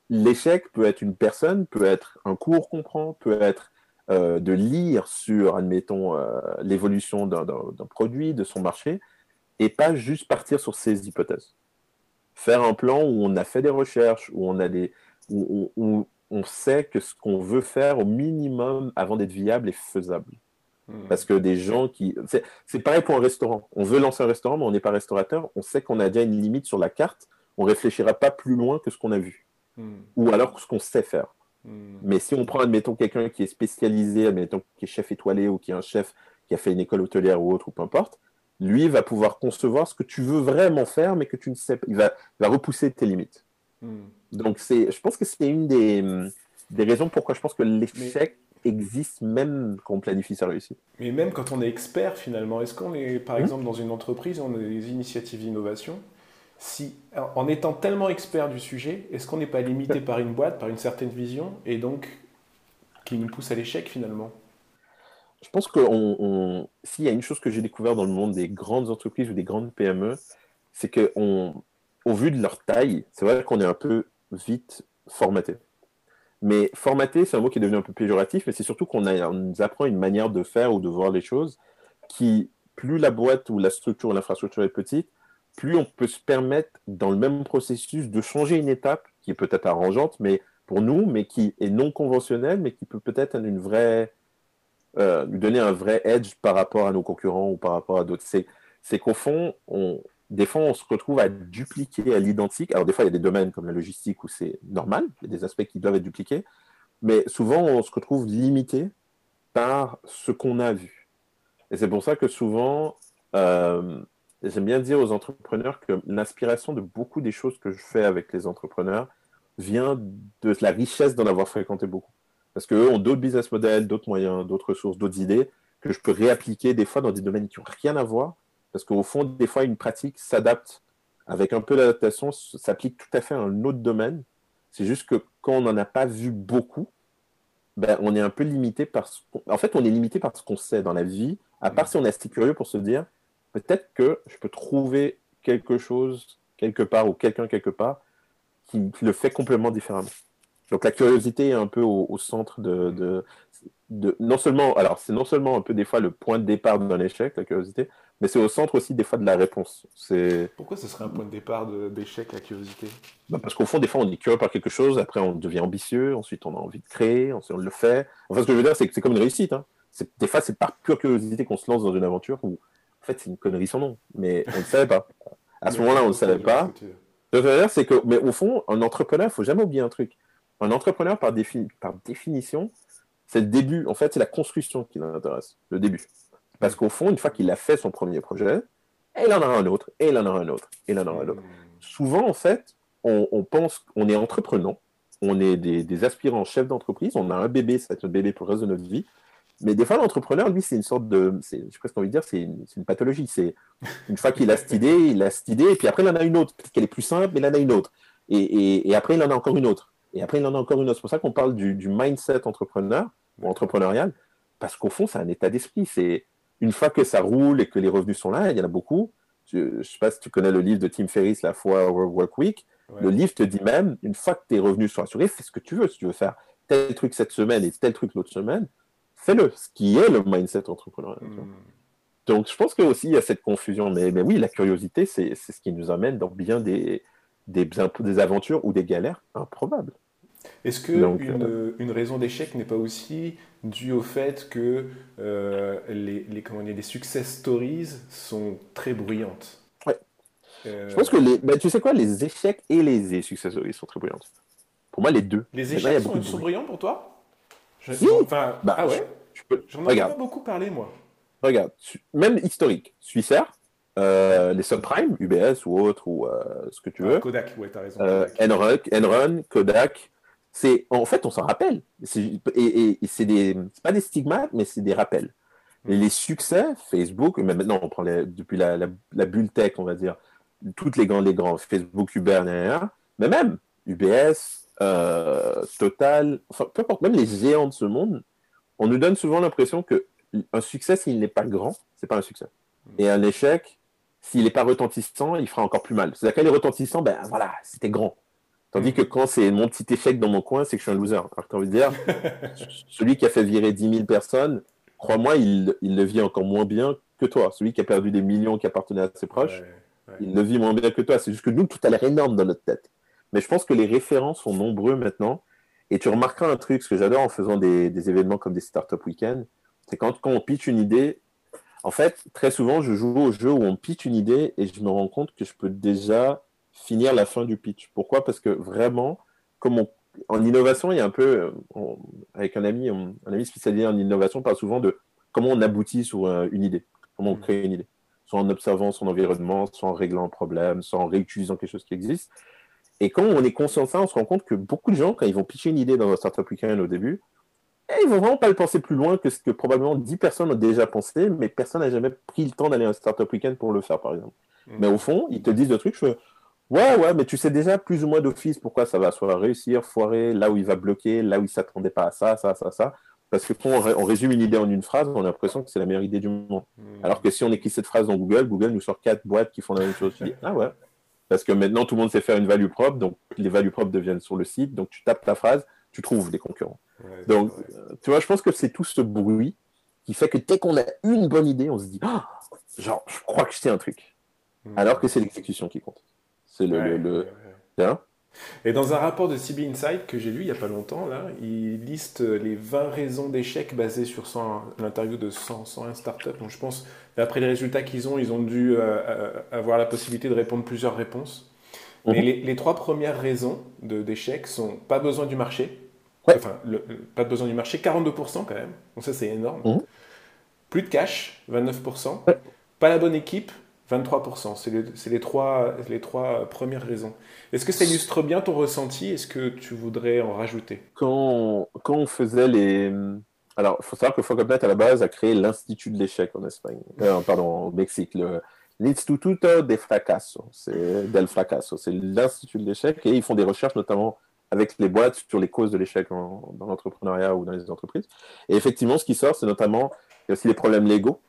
S2: l'échec peut être une personne, peut être un cours qu'on prend, peut être euh, de lire sur, admettons, euh, l'évolution d'un produit, de son marché, et pas juste partir sur ces hypothèses. Faire un plan où on a fait des recherches, où on a des, où, on sait que ce qu'on veut faire au minimum avant d'être viable est faisable. Hmm. Parce que des gens qui. C'est pareil pour un restaurant. On veut lancer un restaurant, mais on n'est pas restaurateur. On sait qu'on a déjà une limite sur la carte. On réfléchira pas plus loin que ce qu'on a vu. Hmm. Ou alors ce qu'on sait faire. Hmm. Mais si on prend, admettons, quelqu'un qui est spécialisé, admettons, qui est chef étoilé ou qui est un chef qui a fait une école hôtelière ou autre, ou peu importe, lui va pouvoir concevoir ce que tu veux vraiment faire, mais que tu ne sais pas. Il va, va repousser tes limites. Hmm. Donc, je pense que c'est une des, des, raisons pourquoi je pense que l'échec existe même quand on planifie sa réussite.
S1: Mais même quand on est expert, finalement, est-ce qu'on est, par hmm. exemple, dans une entreprise, on a des initiatives d'innovation si, en étant tellement expert du sujet, est-ce qu'on n'est pas limité par une boîte, par une certaine vision, et donc qui nous pousse à l'échec finalement?
S2: Je pense que s'il y a une chose que j'ai découvert dans le monde des grandes entreprises ou des grandes PME, c'est qu'au vu de leur taille, c'est vrai qu'on est un peu vite formaté. Mais formaté, c'est un mot qui est devenu un peu péjoratif, mais c'est surtout qu'on nous apprend une manière de faire ou de voir les choses qui, plus la boîte ou la structure ou l'infrastructure est petite, plus on peut se permettre, dans le même processus, de changer une étape qui est peut-être arrangeante, mais pour nous, mais qui est non conventionnelle, mais qui peut peut-être une vraie, euh, donner un vrai edge par rapport à nos concurrents ou par rapport à d'autres. C'est, qu'au fond, on, des fois, on se retrouve à dupliquer à l'identique. Alors, des fois, il y a des domaines comme la logistique où c'est normal, il y a des aspects qui doivent être dupliqués, mais souvent, on se retrouve limité par ce qu'on a vu. Et c'est pour ça que souvent, euh, j'aime bien dire aux entrepreneurs que l'inspiration de beaucoup des choses que je fais avec les entrepreneurs vient de la richesse d'en avoir fréquenté beaucoup. Parce qu'eux ont d'autres business models, d'autres moyens, d'autres ressources, d'autres idées que je peux réappliquer des fois dans des domaines qui n'ont rien à voir. Parce qu'au fond, des fois, une pratique s'adapte avec un peu d'adaptation, s'applique tout à fait à un autre domaine. C'est juste que quand on n'en a pas vu beaucoup, ben, on est un peu limité par ce En fait, on est limité par ce qu'on sait dans la vie, à part si on est assez curieux pour se dire peut-être que je peux trouver quelque chose quelque part ou quelqu'un quelque part qui, le fait complètement différemment. Donc la curiosité est un peu au, centre de, de, non seulement alors c'est non seulement un peu des fois le point de départ d'un échec la curiosité, mais c'est au centre aussi des fois de la réponse. C'est
S1: pourquoi ce serait un point de départ d'échec la curiosité?
S2: Bah, parce qu'au fond des fois on est curieux par quelque chose, après on devient ambitieux, ensuite on a envie de créer, ensuite on le fait. Enfin ce que je veux dire c'est que c'est comme une réussite. Hein. Des fois c'est par pure curiosité qu'on se lance dans une aventure où en fait c'est une connerie sans nom, mais on ne savait pas. À ce moment-là on ne savait pas. Ce que je veux dire c'est que mais au fond un entrepreneur il faut jamais oublier un truc un entrepreneur, par, définition, c'est le début. En fait, c'est la construction qui l'intéresse, le début. Parce qu'au fond, une fois qu'il a fait son premier projet, il en aura un autre, et il en aura un autre, et il en aura un autre. Souvent, en fait, on, pense qu'on est entreprenant, on est des, aspirants chefs d'entreprise, on a un bébé, ça va être notre bébé pour le reste de notre vie. Mais des fois, l'entrepreneur, lui, c'est une sorte de. J'ai presque envie de dire, c'est une, pathologie. C'est une fois qu'il a cette idée, il a cette idée, et puis après, il en a une autre. Peut-être qu'elle est plus simple, mais il en a une autre. Et, et, après, il en a encore une autre. Et après, il en a encore une autre. C'est pour ça qu'on parle du, mindset entrepreneur ou entrepreneurial, parce qu'au fond, c'est un état d'esprit. C'est une fois que ça roule et que les revenus sont là, il y en a beaucoup. Je ne sais pas si tu connais le livre de Tim Ferriss, La foi Work Week. Le livre te dit même, une fois que tes revenus sont assurés, fais ce que tu veux. Si tu veux faire tel truc cette semaine et tel truc l'autre semaine, fais-le. Ce qui est le mindset entrepreneurial. Hmm. Donc, je pense qu'il y a cette confusion. Mais, mais oui, la curiosité, c'est ce qui nous amène dans bien des, des, des aventures ou des galères improbables.
S1: Est-ce que euh, une, raison d'échec n'est pas aussi due au fait que euh, les, les, comment les success stories sont très bruyantes
S2: Ouais. Euh, Je pense que les, bah, tu sais quoi, les échecs et les success stories sont très bruyantes. Pour moi, les deux.
S1: Les échecs sont, bruyants pour toi?
S2: Je,
S1: enfin, bah, Ah ouais? J'en ai pas beaucoup parlé, moi.
S2: Regarde, même historique, Suissaire, les subprimes, UBS ou autre, ou ce que tu ah, veux.
S1: Kodak, ouais, t'as raison.
S2: Enron, Enron, Kodak, c'est en fait on s'en rappelle. Et, et, c'est des pas des stigmates mais c'est des rappels. Et les succès Facebook mais maintenant on prend depuis la, la, bulle tech on va dire toutes les grands les grands Facebook Uber mais même UBS euh, Total enfin peu importe même les géants de ce monde on nous donne souvent l'impression que un succès s'il n'est pas grand c'est pas un succès. Et un échec s'il n'est pas retentissant il fera encore plus mal. C'est-à-dire qu'il est retentissant ben voilà c'était grand Tandis que quand c'est mon petit échec dans mon coin, c'est que je suis un loser. Alors, tu as envie de dire, celui qui a fait virer 10 000 personnes, crois-moi, il, il, le vit encore moins bien que toi. Celui qui a perdu des millions qui appartenaient à ses proches, il le vit moins bien que toi. C'est juste que nous, tout a l'air énorme dans notre tête. Mais je pense que les références sont nombreux maintenant. Et tu remarqueras un truc, ce que j'adore en faisant des, des, événements comme des Startup Weekend, c'est quand, quand on pitch une idée, en fait, très souvent, je joue au jeu où on pitch une idée et je me rends compte que je peux déjà finir la fin du pitch. Pourquoi? Parce que vraiment, comme en innovation, il y a un peu, avec un ami, un ami spécialisé en innovation, parle souvent de comment on aboutit sur euh, une idée, comment on mm. crée une idée, soit en observant son environnement, soit en réglant un problème, soit en réutilisant quelque chose qui existe. Et quand on est conscient de ça, on se rend compte que beaucoup de gens, quand ils vont pitcher une idée dans un startup weekend au début, ils eh, ils vont vraiment pas le penser plus loin que ce que probablement 10 personnes ont déjà pensé, mais personne n'a jamais pris le temps d'aller à un startup weekend pour le faire, par exemple. Mm. Mais au fond, ils te disent le truc, je Ouais, ouais, mais tu sais déjà plus ou moins d'office pourquoi ça va soit réussir, foirer, là où il va bloquer, là où il s'attendait pas à ça, ça, ça, ça. Parce que quand on, résume une idée en une phrase, on a l'impression que c'est la meilleure idée du monde. Hmm. Alors que si on écrit cette phrase dans Google, Google nous sort quatre boîtes qui font la même chose. Tu dis, ah ouais. Parce que maintenant, tout le monde sait faire une value propre, donc les values propres deviennent sur le site, donc tu tapes ta phrase, tu trouves les concurrents. donc, euh, tu vois, je pense que c'est tout ce bruit qui fait que dès qu'on a une bonne idée, on se dit, ah, genre, je crois que je sais un truc. Hmm. Alors que c'est l'exécution qui compte. C'est le. le,
S1: hein Et dans un rapport de CB Insight que j'ai lu il n'y a pas longtemps, là, il liste les 20 raisons d'échec basées sur l'interview de 100, 101 startups. Donc je pense, d'après les résultats qu'ils ont, ils ont dû euh, euh, avoir la possibilité de répondre plusieurs réponses. Mais mhm. les, trois premières raisons d'échec sont pas besoin du marché. Enfin, pas de besoin du marché, 42% quand même. Donc ça, c'est énorme. Mhm. Plus de cash, 29%. Pas la bonne équipe, 23%. C'est les, trois, les trois premières raisons. Est-ce que ça illustre bien ton ressenti? Est-ce que tu voudrais en rajouter?
S2: Quand, quand on faisait les. Alors, il faut savoir que Focopnet, à la base, a créé l'Institut de l'échec en Espagne. Euh, pardon, au Mexique. L'Instituto de Fracaso. C'est del Fracaso. C'est l'Institut de l'échec. Et ils font des recherches, notamment avec les boîtes, sur les causes de l'échec dans l'entrepreneuriat ou dans les entreprises. Et effectivement, ce qui sort, c'est notamment il y a aussi les problèmes légaux,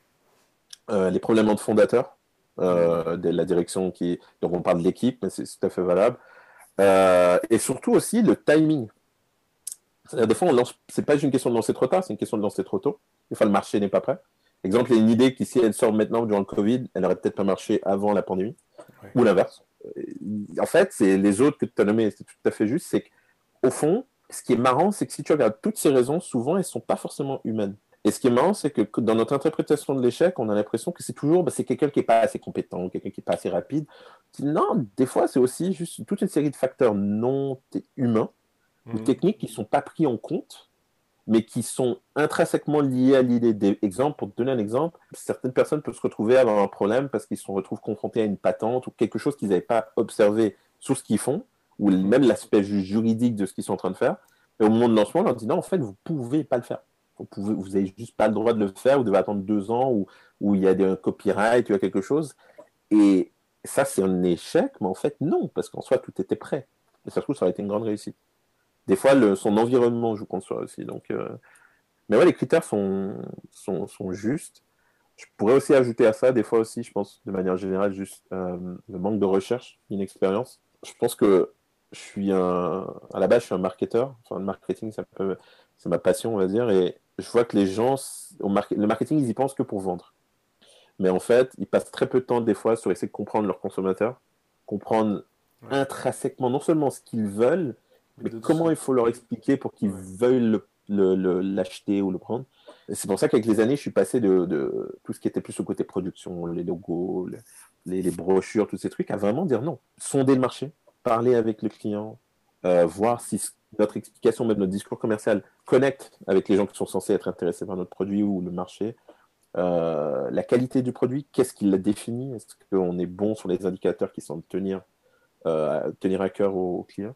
S2: euh, les problèmes entre fondateurs euh, de la direction qui. Donc on parle de l'équipe, mais c'est tout à fait valable. Euh, et surtout aussi le timing. Des fois, c'est pas une question de lancer trop tard, c'est une question de lancer trop tôt. Des fois, le marché n'est pas prêt. Exemple, il y a une idée qui, si elle sort maintenant durant le Covid, elle aurait peut-être pas marché avant la pandémie, ou l'inverse. En fait, c'est les autres que tu as nommés, c'est tout à fait juste. C'est qu'au fond, ce qui est marrant, c'est que si tu regardes toutes ces raisons, souvent, elles sont pas forcément humaines. Et ce qui est marrant, c'est que dans notre interprétation de l'échec, on a l'impression que c'est toujours bah, c'est quelqu'un qui n'est pas assez compétent, quelqu'un qui n'est pas assez rapide. Non, des fois, c'est aussi juste toute une série de facteurs non humains ou mhm. techniques qui ne sont pas pris en compte, mais qui sont intrinsèquement liés à l'idée. Des exemples, pour te donner un exemple, certaines personnes peuvent se retrouver à avoir un problème parce qu'ils se retrouvent confrontés à une patente ou quelque chose qu'ils n'avaient pas observé sur ce qu'ils font, ou même l'aspect juridique de ce qu'ils sont en train de faire. Et au moment de lancement, on leur dit non, en fait, vous ne pouvez pas le faire vous n'avez juste pas le droit de le faire, vous devez attendre deux ans où il y a un copyright, il y a quelque chose. Et ça, c'est un échec, mais en fait, non, parce qu'en soi, tout était prêt. Et ça se trouve, ça aurait été une grande réussite. Des fois, le, son environnement joue contre soi aussi. Donc, euh, Mais ouais, les critères sont, sont, justes. Je pourrais aussi ajouter à ça, des fois aussi, je pense, de manière générale, juste euh, le manque de recherche, inexpérience. Je pense que je suis un. À la base, je suis un marketeur. Enfin, le marketing, ça peut... c'est ma passion, on va dire. Et je vois que les gens, le marketing, ils y pensent que pour vendre. Mais en fait, ils passent très peu de temps des fois sur essayer de comprendre leurs consommateurs, comprendre intrinsèquement non seulement ce qu'ils veulent, mais comment il faut leur expliquer pour qu'ils veuillent l'acheter ou le prendre. C'est pour ça qu'avec les années, je suis passé de, tout ce qui était plus au côté production, les logos, les, les, brochures, tous ces trucs, à vraiment dire non. Sonder le marché, parler avec le client, euh, voir si notre explication, même notre discours commercial, connecte avec les gens qui sont censés être intéressés par notre produit ou le marché. Euh, la qualité du produit, qu'est-ce qui la définit? Est-ce qu'on est bon sur les indicateurs qui sont tenir, euh, tenir à cœur aux, clients?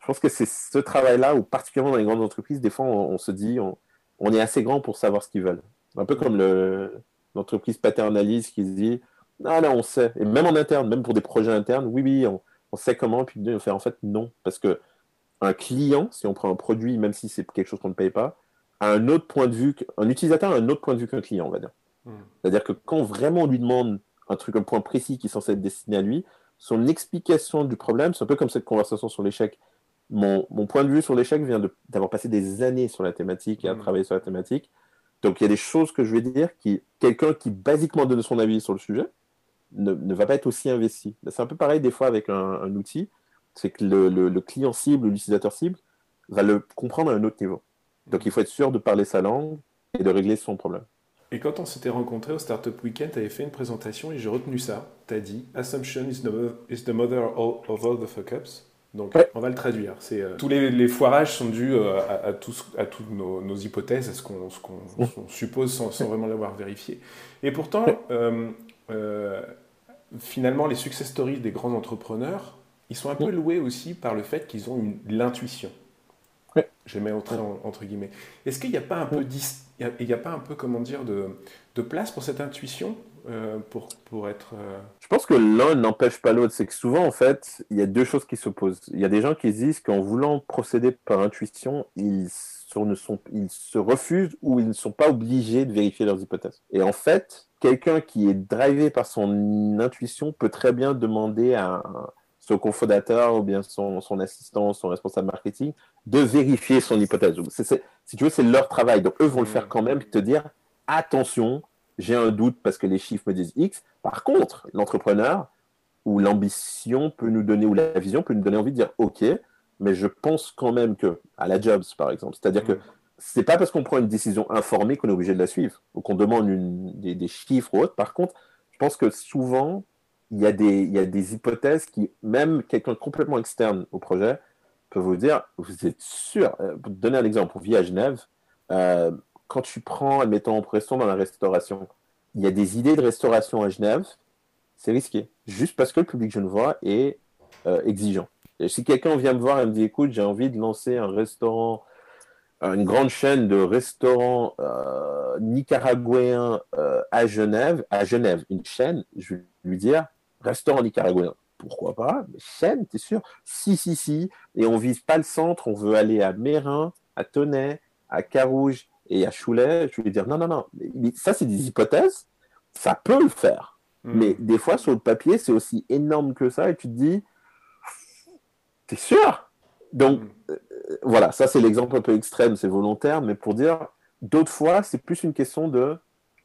S2: Je pense que c'est ce travail-là où, particulièrement dans les grandes entreprises, des fois, on, se dit on, est assez grand pour savoir ce qu'ils veulent. Un peu comme l'entreprise paternaliste qui se dit ah là, on sait. Et même en interne, même pour des projets internes, oui, oui, on, on sait comment, puis on fait en fait non. Parce que un client, si on prend un produit, même si c'est quelque chose qu'on ne paye pas, a un autre point de vue, un utilisateur a un autre point de vue qu'un client, on va dire. Hmm. C'est-à-dire que quand vraiment on lui demande un truc, un point précis qui est censé être destiné à lui, son explication du problème, c'est un peu comme cette conversation sur l'échec. Mon, point de vue sur l'échec vient d'avoir passé des années sur la thématique et à hmm. travailler sur la thématique. Donc il y a des choses que je vais dire qui, quelqu'un qui basiquement donne son avis sur le sujet, ne, va pas être aussi investi. C'est un peu pareil des fois avec un outil c'est que le, client cible l'utilisateur cible va le comprendre à un autre niveau. Donc il faut être sûr de parler sa langue et de régler son problème.
S1: Et quand on s'était rencontrés au Startup Weekend, tu avais fait une présentation et j'ai retenu ça. Tu as dit Assumption is the, mother of all the fuck-ups. Donc on va le traduire. C'est euh, tous les, foirages sont dus euh, à, tous, à toutes nos, hypothèses, à ce qu'on suppose sans, vraiment l'avoir vérifié. Et pourtant, euh, finalement, les success stories des grands entrepreneurs ils sont un peu loués aussi par le fait qu'ils ont l'intuition. Je mets entre, entre guillemets. Est-ce qu'il n'y a pas un peu, il y a, pas un peu comment dire, de, de place pour cette intuition euh, pour, pour être. Euh,
S2: Je pense que l'un n'empêche pas l'autre. C'est que souvent, en fait, il y a deux choses qui s'opposent. Il y a des gens qui disent qu'en voulant procéder par intuition, ils, ne sont, ils se refusent ou ils ne sont pas obligés de vérifier leurs hypothèses. Et en fait, quelqu'un qui est drivé par son intuition peut très bien demander à son cofondateur ou bien son, son, assistant, son responsable marketing, de vérifier son hypothèse. si tu veux, c'est leur travail. Donc, eux vont le faire quand même, te dire, attention, j'ai un doute parce que les chiffres me disent X. Par contre, l'entrepreneur, où l'ambition peut nous donner, ou la vision peut nous donner envie de dire OK, mais je pense quand même que, à la Jobs par exemple, c'est-à-dire que mm. c'est pas parce qu'on prend une décision informée qu'on est obligé de la suivre, ou qu'on demande des, chiffres ou autre. Par contre, je pense que souvent, il y, a des, il y a des hypothèses qui, même quelqu'un complètement externe au projet, peut vous dire, vous êtes sûr, euh, pour donner un exemple, on vit à Genève, euh, quand tu prends, admettons, pression dans la restauration, il y a des idées de restauration à Genève, c'est risqué, juste parce que le public genevois est euh, exigeant. Si quelqu'un vient me voir et me dit, écoute, j'ai envie de lancer un restaurant, une grande chaîne de restaurants euh, à Genève, à Genève, une chaîne, je vais lui dire, restaurant nicaraguayen. Pourquoi pas? Mais chaîne, t'es sûr? Si, si, si. Et on vise pas le centre, on veut aller à Mérin, à Tonnet, à Carouge et à Choulet. Je vais lui dire, non, non, non. Mais ça, c'est des hypothèses. Ça peut le faire. Hmm. Mais des fois, sur le papier, c'est aussi énorme que ça. Et tu te dis, T'es sûr? Donc, hmm. euh, voilà, ça c'est l'exemple un peu extrême, c'est volontaire, mais pour dire, d'autres fois, c'est plus une question de,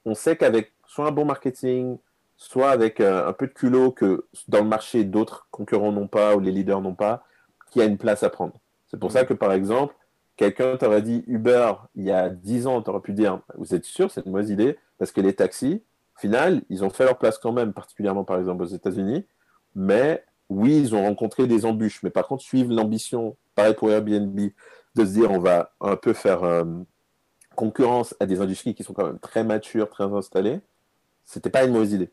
S2: on sait qu'avec soit un bon marketing, soit avec euh, un peu de culot que dans le marché d'autres concurrents n'ont pas ou les leaders n'ont pas, qu'il y a une place à prendre. C'est pour ça hmm. que, par exemple, quelqu'un t'aurait dit Uber il y a 10 ans, t'aurais pu dire, vous êtes sûr, c'est une mauvaise idée, parce que les taxis, au final, ils ont fait leur place quand même, particulièrement par exemple aux États-Unis, mais oui, ils ont rencontré des embûches, mais par contre, suivre l'ambition, pareil pour Airbnb, de se dire on va un peu faire euh, concurrence à des industries qui sont quand même très matures, très installées, c'était pas une mauvaise idée.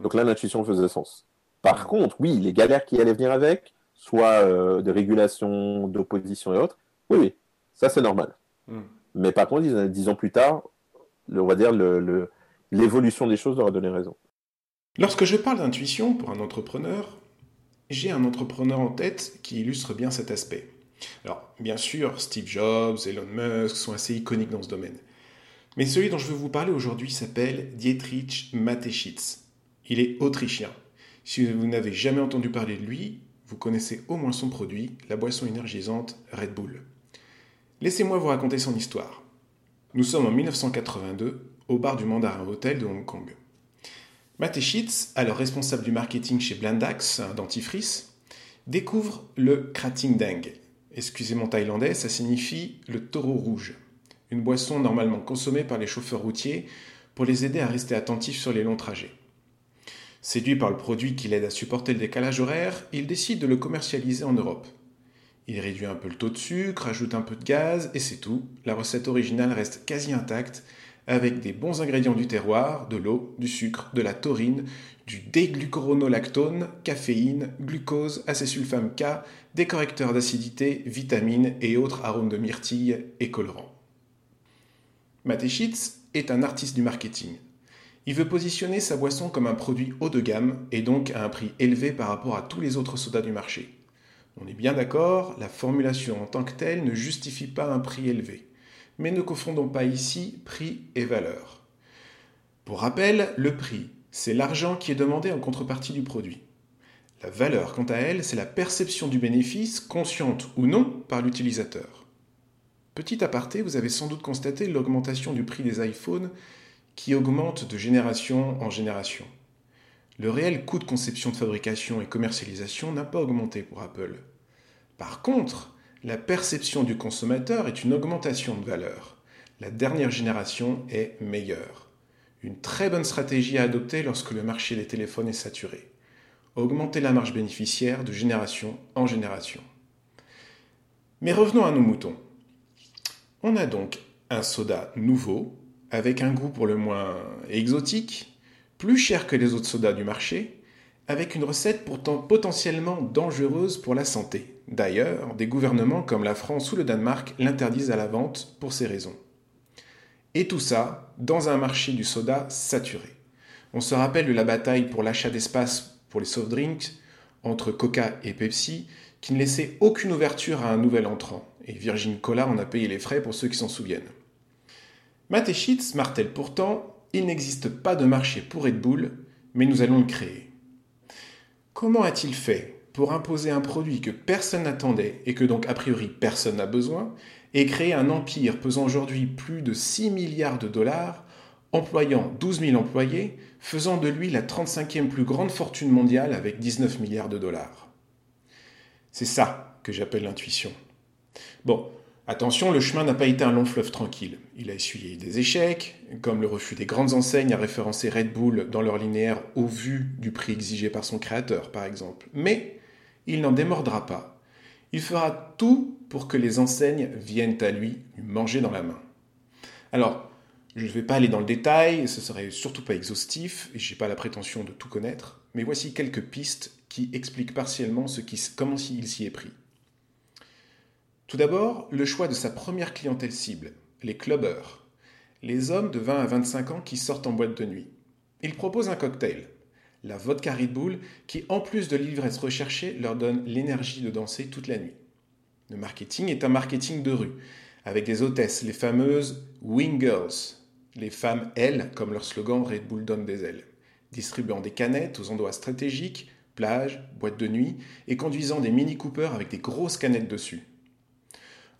S2: Donc là, l'intuition faisait sens. Par contre, oui, les galères qui allaient venir avec, soit euh, de régulation, d'opposition et autres, oui, oui, ça c'est normal. Hmm. Mais par contre, dix ans plus tard, on va dire l'évolution des choses leur a donné raison.
S1: Lorsque je parle d'intuition pour un entrepreneur, j'ai un entrepreneur en tête qui illustre bien cet aspect. Alors, bien sûr, Steve Jobs, Elon Musk sont assez iconiques dans ce domaine. Mais celui dont je veux vous parler aujourd'hui s'appelle Dietrich Mateschitz. Il est autrichien. Si vous n'avez jamais entendu parler de lui, vous connaissez au moins son produit, la boisson énergisante Red Bull. Laissez-moi vous raconter son histoire. Nous sommes en 1982 au bar du Mandarin Hotel de Hong Kong. Mateschitz, alors responsable du marketing chez Blindax, un dentifrice, découvre le Deng. Excusez mon thaïlandais, ça signifie le taureau rouge. Une boisson normalement consommée par les chauffeurs routiers pour les aider à rester attentifs sur les longs trajets. Séduit par le produit qui l'aide à supporter le décalage horaire, il décide de le commercialiser en Europe. Il réduit un peu le taux de sucre, ajoute un peu de gaz et c'est tout. La recette originale reste quasi intacte avec des bons ingrédients du terroir, de l'eau, du sucre, de la taurine, du déglucoronolactone, caféine, glucose, acésulfame K, des correcteurs d'acidité, vitamines et autres arômes de myrtille et colorants. Mateschitz est un artiste du marketing. Il veut positionner sa boisson comme un produit haut de gamme et donc à un prix élevé par rapport à tous les autres sodas du marché. On est bien d'accord, la formulation en tant que telle ne justifie pas un prix élevé mais ne confondons pas ici prix et valeur. Pour rappel, le prix, c'est l'argent qui est demandé en contrepartie du produit. La valeur, quant à elle, c'est la perception du bénéfice, consciente ou non, par l'utilisateur. Petit aparté, vous avez sans doute constaté l'augmentation du prix des iPhones qui augmente de génération en génération. Le réel coût de conception de fabrication et commercialisation n'a pas augmenté pour Apple. Par contre, la perception du consommateur est une augmentation de valeur. La dernière génération est meilleure. Une très bonne stratégie à adopter lorsque le marché des téléphones est saturé. Augmenter la marge bénéficiaire de génération en génération. Mais revenons à nos moutons. On a donc un soda nouveau, avec un goût pour le moins exotique, plus cher que les autres sodas du marché, avec une recette pourtant potentiellement dangereuse pour la santé. D'ailleurs, des gouvernements comme la France ou le Danemark l'interdisent à la vente pour ces raisons. Et tout ça dans un marché du soda saturé. On se rappelle de la bataille pour l'achat d'espace pour les soft drinks entre Coca et Pepsi qui ne laissait aucune ouverture à un nouvel entrant. Et Virgin Cola en a payé les frais pour ceux qui s'en souviennent. Mateschitz martèle pourtant il n'existe pas de marché pour Red Bull, mais nous allons le créer. Comment a-t-il fait pour imposer un produit que personne n'attendait et que donc a priori personne n'a besoin, et créer un empire pesant aujourd'hui plus de 6 milliards de dollars employant 12 000 employés, faisant de lui la 35e plus grande fortune mondiale avec 19 milliards de dollars? C'est ça que j'appelle l'intuition. Bon, attention, le chemin n'a pas été un long fleuve tranquille. Il a essuyé des échecs, comme le refus des grandes enseignes à référencer Red Bull dans leur linéaire au vu du prix exigé par son créateur, par exemple. Mais il n'en démordra pas. Il fera tout pour que les enseignes viennent à lui manger dans la main. Alors, je ne vais pas aller dans le détail, ce serait surtout pas exhaustif, et je n'ai pas la prétention de tout connaître, mais voici quelques pistes qui expliquent partiellement ce qui, comment il s'y est pris. Tout d'abord, le choix de sa première clientèle cible, les clubbers, les hommes de 20 à 25 ans qui sortent en boîte de nuit. Il propose un cocktail, la vodka Red Bull, qui en plus de l'ivresse recherchée, leur donne l'énergie de danser toute la nuit. Le marketing est un marketing de rue, avec des hôtesses, les fameuses Wing Girls, les femmes, elles, comme leur slogan Red Bull donne des ailes, distribuant des canettes aux endroits stratégiques, plages, boîtes de nuit, et conduisant des Mini Cooper avec des grosses canettes dessus.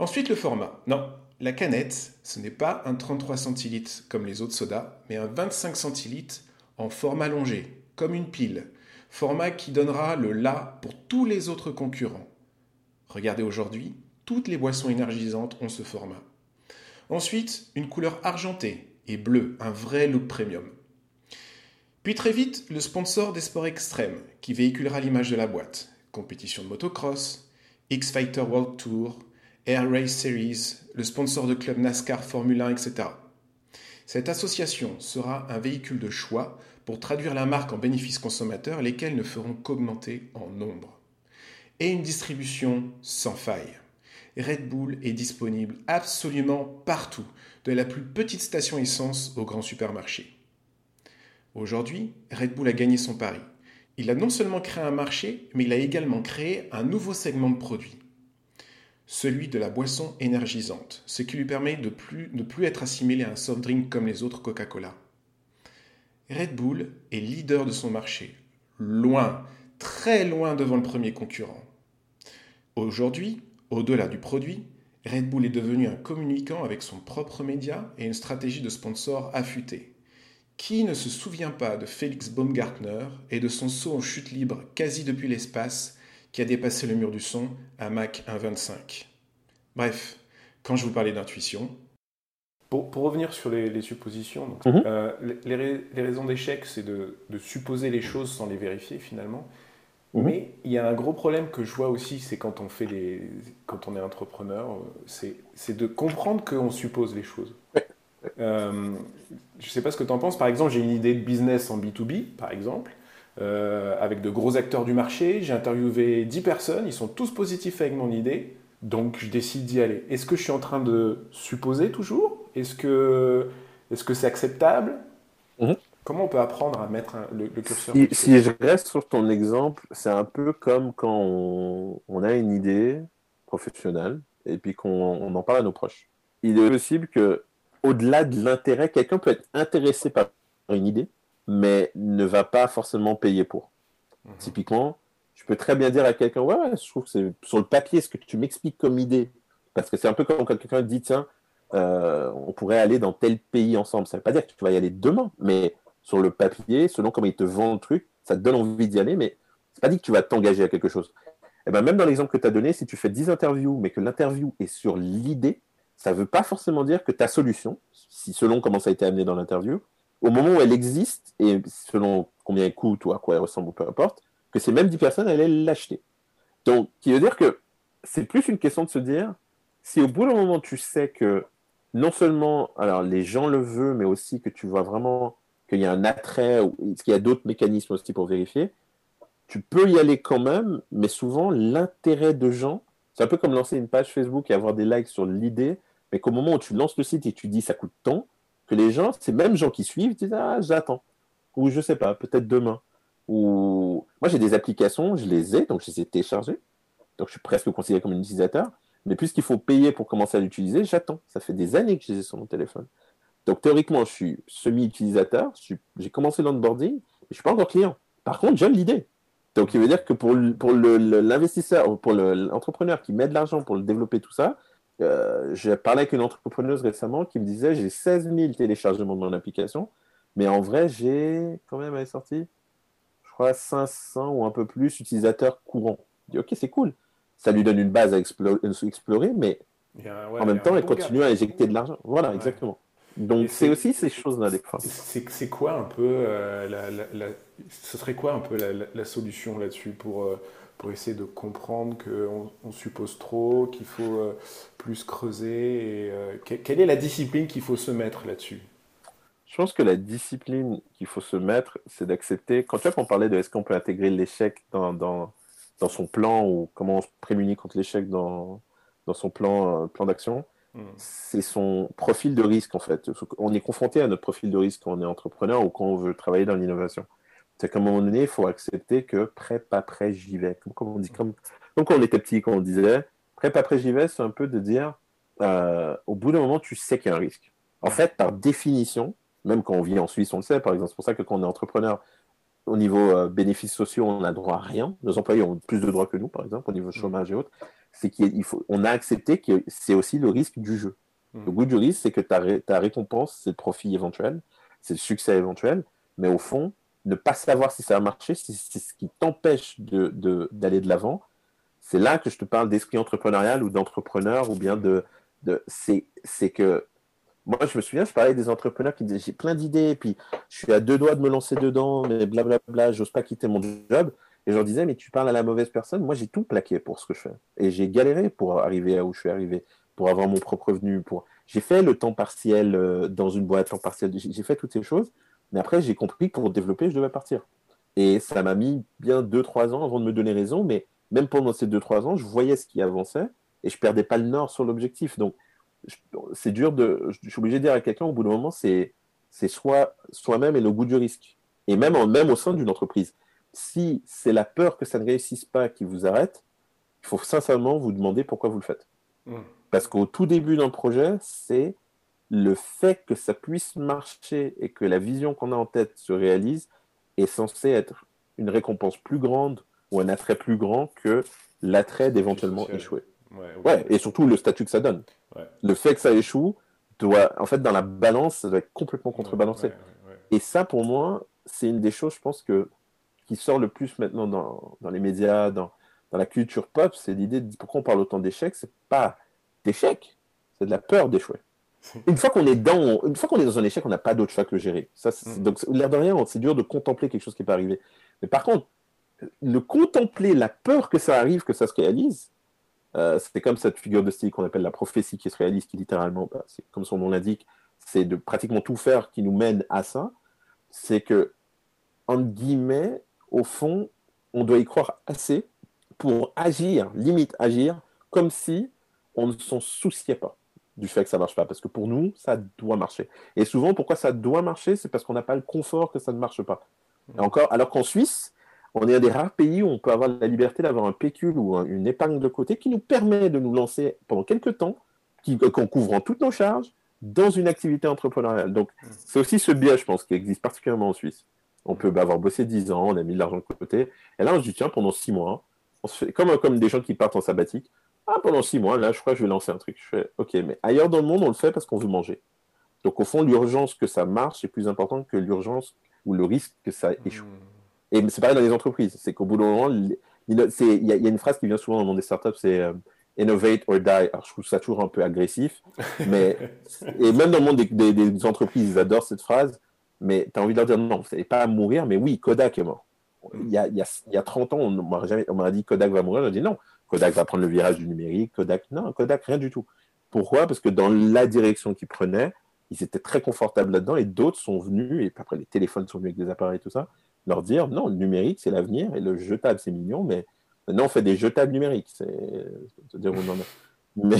S1: Ensuite, le format. Non, la canette, ce n'est pas un 33 centilitres comme les autres sodas, mais un 25 centilitres en format allongé, comme une pile, format qui donnera le la pour tous les autres concurrents. Regardez aujourd'hui, toutes les boissons énergisantes ont ce format. Ensuite, une couleur argentée, et bleu, un vrai look premium. Puis très vite, le sponsor des sports extrêmes, qui véhiculera l'image de la boîte. Compétition de motocross, X-Fighter World Tour, Air Race Series, le sponsor de club NASCAR Formule 1, etc. Cette association sera un véhicule de choix pour traduire la marque en bénéfices consommateurs, lesquels ne feront qu'augmenter en nombre. Et une distribution sans faille. Red Bull est disponible absolument partout, de la plus petite station essence au grand supermarché. Aujourd'hui, Red Bull a gagné son pari. Il a non seulement créé un marché, mais il a également créé un nouveau segment de produits. Celui de la boisson énergisante, ce qui lui permet de ne plus être assimilé à un soft drink comme les autres Coca-Cola. Red Bull est leader de son marché, loin, très loin devant le premier concurrent. Aujourd'hui, au-delà du produit, Red Bull est devenu un communicant avec son propre média et une stratégie de sponsor affûtée. Qui ne se souvient pas de Félix Baumgartner et de son saut en chute libre quasi depuis l'espace qui a dépassé le mur du son à Mach 1.25 Bref, quand je vous parlais d'intuition.
S3: Pour, revenir sur les, suppositions, mhm. euh, les, raisons d'échec, c'est de, supposer les choses sans les vérifier finalement. Mhm. Mais il y a un gros problème que je vois aussi, c'est quand on fait les, quand on est entrepreneur, c'est de comprendre qu'on suppose les choses. Euh, je ne sais pas ce que tu en penses. Par exemple, j'ai une idée de business en B2B, par exemple, euh, avec de gros acteurs du marché. J'ai interviewé 10 personnes, ils sont tous positifs avec mon idée, donc je décide d'y aller. Est-ce que je suis en train de supposer toujours? Est-ce que c'est -ce acceptable? Mhm. Comment on peut apprendre à mettre le, curseur
S2: si, je reste sur ton exemple, c'est un peu comme quand on, a une idée professionnelle et puis qu'on en parle à nos proches. Il est possible que, au-delà de l'intérêt, quelqu'un peut être intéressé par une idée, mais ne va pas forcément payer pour. Mhm. Typiquement, je peux très bien dire à quelqu'un, ouais, je trouve que c'est sur le papier ce que tu m'expliques comme idée, parce que c'est un peu comme quand quelqu'un dit, tiens, euh, on pourrait aller dans tel pays ensemble. Ça ne veut pas dire que tu vas y aller demain, mais sur le papier, selon comment ils te vendent le truc, ça te donne envie d'y aller, mais c'est pas dit que tu vas t'engager à quelque chose. Et eh ben même dans l'exemple que tu as donné, si tu fais 10 interviews, mais que l'interview est sur l'idée, ça ne veut pas forcément dire que ta solution, si selon comment ça a été amené dans l'interview, au moment où elle existe, et selon combien elle coûte ou à quoi elle ressemble ou peu importe, que ces mêmes 10 personnes allaient l'acheter. Donc, qui veut dire que c'est plus une question de se dire, si au bout d'un moment tu sais que non seulement alors les gens le veulent, mais aussi que tu vois vraiment qu'il y a un attrait, ou qu'il y a d'autres mécanismes aussi pour vérifier, tu peux y aller quand même, mais souvent l'intérêt de gens, c'est un peu comme lancer une page Facebook et avoir des likes sur l'idée, mais qu'au moment où tu lances le site et tu dis ça coûte tant, que les gens, ces mêmes gens qui suivent, disent ah j'attends, ou je sais pas, peut-être demain. Ou moi j'ai des applications, je les ai, donc je les ai téléchargées, donc je suis presque considéré comme un utilisateur, mais puisqu'il faut payer pour commencer à l'utiliser, j'attends. Ça fait des années que je les ai sur mon téléphone. Donc théoriquement, je suis semi-utilisateur, j'ai commencé l'onboarding, mais je ne suis pas encore client. Par contre, j'aime l'idée. Donc il veut dire que pour, l'investisseur, pour l'entrepreneur qui met de l'argent pour le développer tout ça, euh, j'ai parlé avec une entrepreneuse récemment qui me disait j'ai 16 000 téléchargements de mon application, mais en vrai, j'ai, quand même, elle est sortie? Je crois 500 ou un peu plus utilisateurs courants. Je dis ok, c'est cool. Ça lui donne une base à explorer, mais en même temps, elle continue à injecter de l'argent. Voilà, exactement. Donc c'est aussi ces choses-là des
S3: C'est quoi un peu euh, la, ce serait quoi un peu la, solution là-dessus pour euh, pour essayer de comprendre qu'on on suppose trop, qu'il faut euh, plus creuser et, Quelle est la discipline qu'il faut se mettre là-dessus?
S2: Je pense que la discipline qu'il faut se mettre, c'est d'accepter. Quand tu vois qu'on parlait de est-ce qu'on peut intégrer l'échec dans, dans, dans, son plan ou comment on se prémunit contre l'échec dans, dans son plan, plan d'action, Hmm. c'est son profil de risque en fait. On est confronté à notre profil de risque quand on est entrepreneur ou quand on veut travailler dans l'innovation. C'est qu'à un moment donné, il faut accepter que prêt, pas prêt, j'y vais. Comme, on dit, comme, quand on était petit, quand on disait prêt, pas prêt, j'y vais, c'est un peu de dire euh, au bout d'un moment, tu sais qu'il y a un risque. En fait, par définition, même quand on vit en Suisse, on le sait, par exemple, c'est pour ça que quand on est entrepreneur, au niveau euh, bénéfices sociaux, on n'a droit à rien. Nos employés ont plus de droits que nous, par exemple, au niveau chômage et autres c'est qu'on a accepté que c'est aussi le risque du jeu. Hmm. Le goût du risque, c'est que ta, ta récompense, c'est le profit éventuel, c'est le succès éventuel, mais au fond, ne pas savoir si ça va marcher, c'est ce qui t'empêche d'aller de, l'avant. C'est là que je te parle d'esprit entrepreneurial ou d'entrepreneur, ou bien de. de c'est que. Moi, je me souviens, je parlais des entrepreneurs qui disaient j'ai plein d'idées, puis je suis à deux doigts de me lancer dedans, mais blablabla, j'ose pas quitter mon job. Et je leur disais, mais tu parles à la mauvaise personne. Moi, j'ai tout plaqué pour ce que je fais. Et j'ai galéré pour arriver à où je suis arrivé, pour avoir mon propre revenu. Pour... J'ai fait le temps partiel euh, dans une boîte, temps partiel. J'ai fait toutes ces choses. Mais après, j'ai compris que pour développer, je devais partir. Et ça m'a mis bien 2-3 ans avant de me donner raison. Mais même pendant ces 2-3 ans, je voyais ce qui avançait et je perdais pas le nord sur l'objectif. Donc, c'est dur de. Je suis obligé de dire à quelqu'un au bout d'un moment, c'est soit soi-même et le goût du risque. Et même, même au sein d'une entreprise si c'est la peur que ça ne réussisse pas qui vous arrête, il faut sincèrement vous demander pourquoi vous le faites. Hmm. Parce qu'au tout début d'un projet, c'est le fait que ça puisse marcher et que la vision qu'on a en tête se réalise est censé être une récompense plus grande ou un attrait plus grand que l'attrait d'éventuellement échouer. Ouais, et surtout le statut que ça donne. Le fait que ça échoue doit, en fait, dans la balance, ça doit être complètement contrebalancé. Et ça, pour moi, c'est une des choses, je pense que qui sort le plus maintenant dans, dans les médias, dans, dans, la culture pop, c'est l'idée de pourquoi on parle autant d'échecs? C'est pas d'échecs, c'est de la peur d'échouer. Une fois qu'on est dans, une fois qu'on est dans un échec, on n'a pas d'autre choix que le gérer. Ça, mm. Donc, l'air de rien, c'est dur de contempler quelque chose qui n'est pas arrivé. Mais par contre, le contempler la peur que ça arrive, que ça se réalise, euh, c'est comme cette figure de style qu'on appelle la prophétie qui se réalise, qui littéralement, bah, c'est comme son nom l'indique, c'est de pratiquement tout faire qui nous mène à ça. C'est que, entre guillemets, au fond, on doit y croire assez pour agir, limite agir, comme si on ne s'en souciait pas du fait que ça ne marche pas. Parce que pour nous, ça doit marcher. Et souvent, pourquoi ça doit marcher C'est parce qu'on n'a pas le confort que ça ne marche pas. Et encore, alors qu'en Suisse, on est un des rares pays où on peut avoir la liberté d'avoir un pécule ou une épargne de côté qui nous permet de nous lancer pendant quelques temps, qu'en couvrant toutes nos charges, dans une activité entrepreneuriale. Donc, c'est aussi ce biais, je pense, qui existe particulièrement en Suisse. On peut avoir bossé 10 ans, on a mis de l'argent de côté. Et là, on se dit, tiens, pendant 6 mois, on se fait, comme, comme des gens qui partent en sabbatique, ah, pendant 6 mois, là, je crois que je vais lancer un truc. Je fais, ok, mais ailleurs dans le monde, on le fait parce qu'on veut manger. Donc, au fond, l'urgence que ça marche est plus importante que l'urgence ou le risque que ça échoue. Hmm. Et c'est pareil dans les entreprises. C'est qu'au bout d'un moment, il y, a une phrase qui vient souvent dans le monde des startups, c'est euh, innovate or die. Alors, je trouve ça toujours un peu agressif. mais, et même dans le monde des, des entreprises, ils adorent cette phrase mais tu as envie de leur dire non, vous n'allez pas mourir, mais oui, Kodak est mort. Il y a, il y a, il y a 30 ans, on m'a dit Kodak va mourir. On dit non, Kodak va prendre le virage du numérique. Kodak, non, Kodak, rien du tout. Pourquoi? Parce que dans la direction qu'ils prenaient, ils étaient très confortables là-dedans et d'autres sont venus, et après les téléphones sont venus avec des appareils et tout ça, leur dire non, le numérique c'est l'avenir et le jetable c'est mignon, mais maintenant on fait des jetables numériques. C'est dire mais,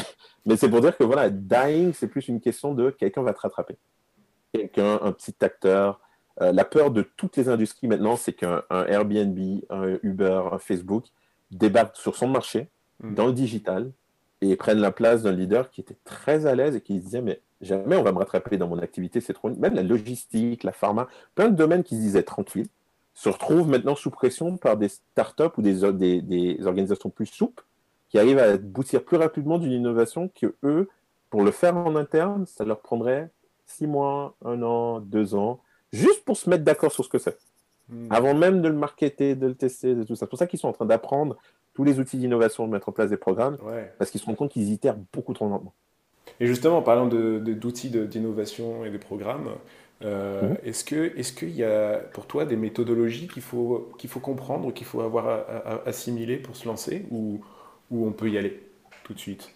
S2: mais c'est pour dire que voilà, dying c'est plus une question de quelqu'un va te rattraper quelqu'un, un petit acteur. Euh, la peur de toutes les industries maintenant, c'est qu'un Airbnb, un Uber, un Facebook débarquent sur son marché, hmm. dans le digital, et prennent la place d'un leader qui était très à l'aise et qui se disait, mais jamais on va me rattraper dans mon activité, c'est trop... Même la logistique, la pharma, plein de domaines qui se disaient tranquilles, se retrouvent maintenant sous pression par des startups ou des, des, des organisations plus souples qui arrivent à aboutir plus rapidement d'une innovation que eux, pour le faire en interne, ça leur prendrait six mois, un an, deux ans, juste pour se mettre d'accord sur ce que c'est. Hmm. Avant même de le marketer, de le tester, de tout ça. C'est pour ça qu'ils sont en train d'apprendre tous les outils d'innovation, de mettre en place des programmes, parce qu'ils se rendent compte qu'ils itèrent beaucoup trop lentement.
S3: Et justement, en parlant d'outils d'innovation et de programmes, euh, mhm. Est-ce que est qu'il y a pour toi des méthodologies qu'il faut, qu'il faut comprendre, qu'il faut avoir à, assimiler pour se lancer ou, ou on peut y aller tout de suite?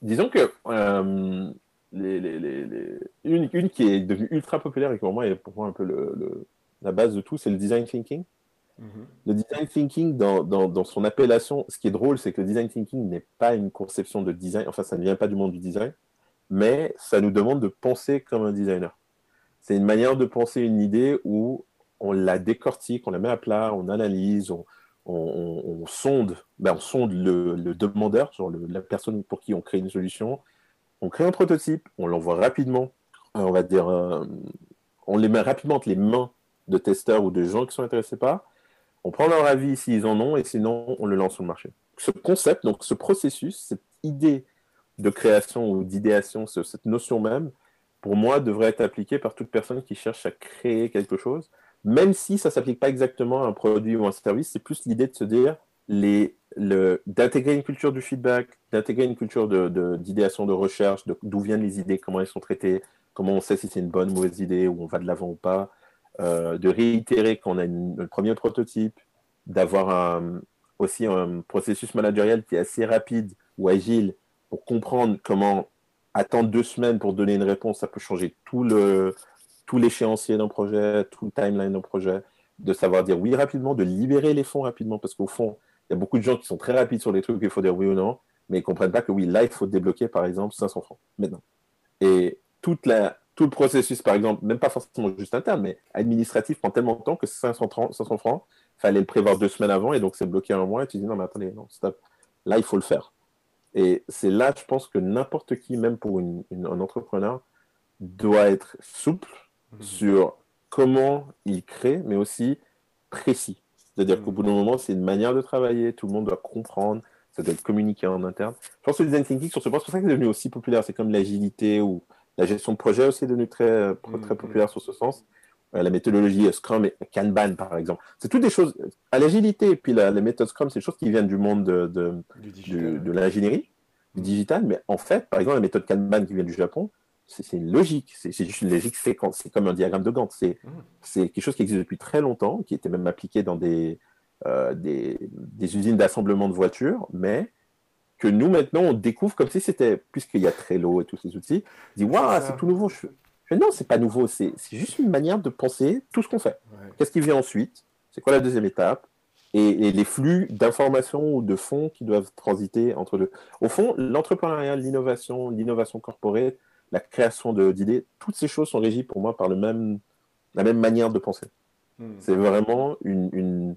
S2: Disons que euh, les, les, les, une, une, qui est devenue ultra populaire et qui pour moi est pour moi un peu le, la base de tout, c'est le design thinking. Mhm. Le design thinking, dans, dans, dans, son appellation, ce qui est drôle, c'est que le design thinking n'est pas une conception de design, enfin ça ne vient pas du monde du design, mais ça nous demande de penser comme un designer. C'est une manière de penser une idée où on la décortique, on la met à plat, on analyse, on, sonde, ben on sonde le, demandeur, genre la personne pour qui on crée une solution. On crée un prototype, on l'envoie rapidement, euh, on va dire, euh, on les met rapidement entre les mains de testeurs ou de gens qui sont intéressés par. On prend leur avis s'ils en ont et sinon on le lance sur le marché. Ce concept, donc ce processus, cette idée de création ou d'idéation, cette notion même, pour moi, devrait être appliqué par toute personne qui cherche à créer quelque chose, même si ça ne s'applique pas exactement à un produit ou un service, c'est plus l'idée de se dire d'intégrer une culture du feedback, d'intégrer une culture d'idéation, de, de, recherche, d'où viennent les idées, comment elles sont traitées, comment on sait si c'est une bonne ou mauvaise idée, ou on va de l'avant ou pas, euh, de réitérer quand on a le premier prototype, d'avoir aussi un processus managériel qui est assez rapide ou agile pour comprendre comment attendre deux semaines pour donner une réponse, ça peut changer tout le tout l'échéancier d'un projet, tout le timeline d'un projet, de savoir dire oui rapidement, de libérer les fonds rapidement, parce qu'au fond, il y a beaucoup de gens qui sont très rapides sur les trucs, il faut dire oui ou non, mais ils ne comprennent pas que oui, là, il faut débloquer, par exemple, 500 francs, maintenant. Et toute la, tout le processus, par exemple, même pas forcément juste interne, mais administratif, prend tellement de temps que 500, 500 francs, il fallait le prévoir deux semaines avant, et donc c'est bloqué un mois, et tu dis non, mais attendez, non, stop. Là, il faut le faire. Et c'est là, je pense que n'importe qui, même pour un entrepreneur, doit être souple mhm. sur comment il crée, mais aussi précis. C'est-à-dire qu'au bout d'un moment, c'est une manière de travailler, tout le monde doit comprendre, ça doit être communiqué en interne. Je pense que le design thinking, sur ce point, c'est pour ça que c'est devenu aussi populaire. C'est comme l'agilité ou la gestion de projet aussi est devenue très, très mhm. populaire sur ce sens. Euh, la méthodologie Scrum et Kanban, par exemple. C'est toutes des choses. À l'agilité, et puis la, les méthodes Scrum, c'est des choses qui viennent du monde de, de, de, l'ingénierie, du digital. Mais en fait, par exemple, la méthode Kanban qui vient du Japon, c'est une logique. C'est juste une logique séquence. C'est comme un diagramme de Gantt. C'est mmh. quelque chose qui existe depuis très longtemps, qui était même appliqué dans des, euh, des, des, usines d'assemblement de voitures, mais que nous, maintenant, on découvre comme si c'était, puisqu'il y a Trello et tous ces outils, on dit, waouh, c'est tout nouveau. Je, non, c'est pas nouveau, c'est juste une manière de penser tout ce qu'on fait. Qu'est-ce qui vient ensuite? C'est quoi la deuxième étape? Et, les flux d'informations ou de fonds qui doivent transiter entre deux. Au fond, l'entrepreneuriat, l'innovation, l'innovation corporate, la création d'idées, toutes ces choses sont régies pour moi par le même, la même manière de penser. Hmm. C'est vraiment une, une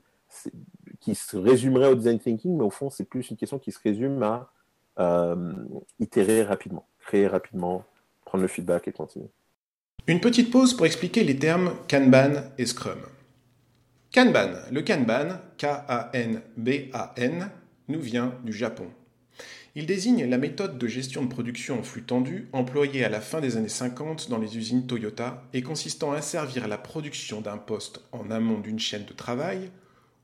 S2: qui se résumerait au design thinking, mais au fond, c'est plus une question qui se résume à euh, itérer rapidement, créer rapidement, prendre le feedback et continuer.
S1: Une petite pause pour expliquer les termes Kanban et Scrum. Kanban, le Kanban, K-A-N-B-A-N, nous vient du Japon. Il désigne la méthode de gestion de production en flux tendu employée à la fin des années 50 dans les usines Toyota et consistant à servir la production d'un poste en amont d'une chaîne de travail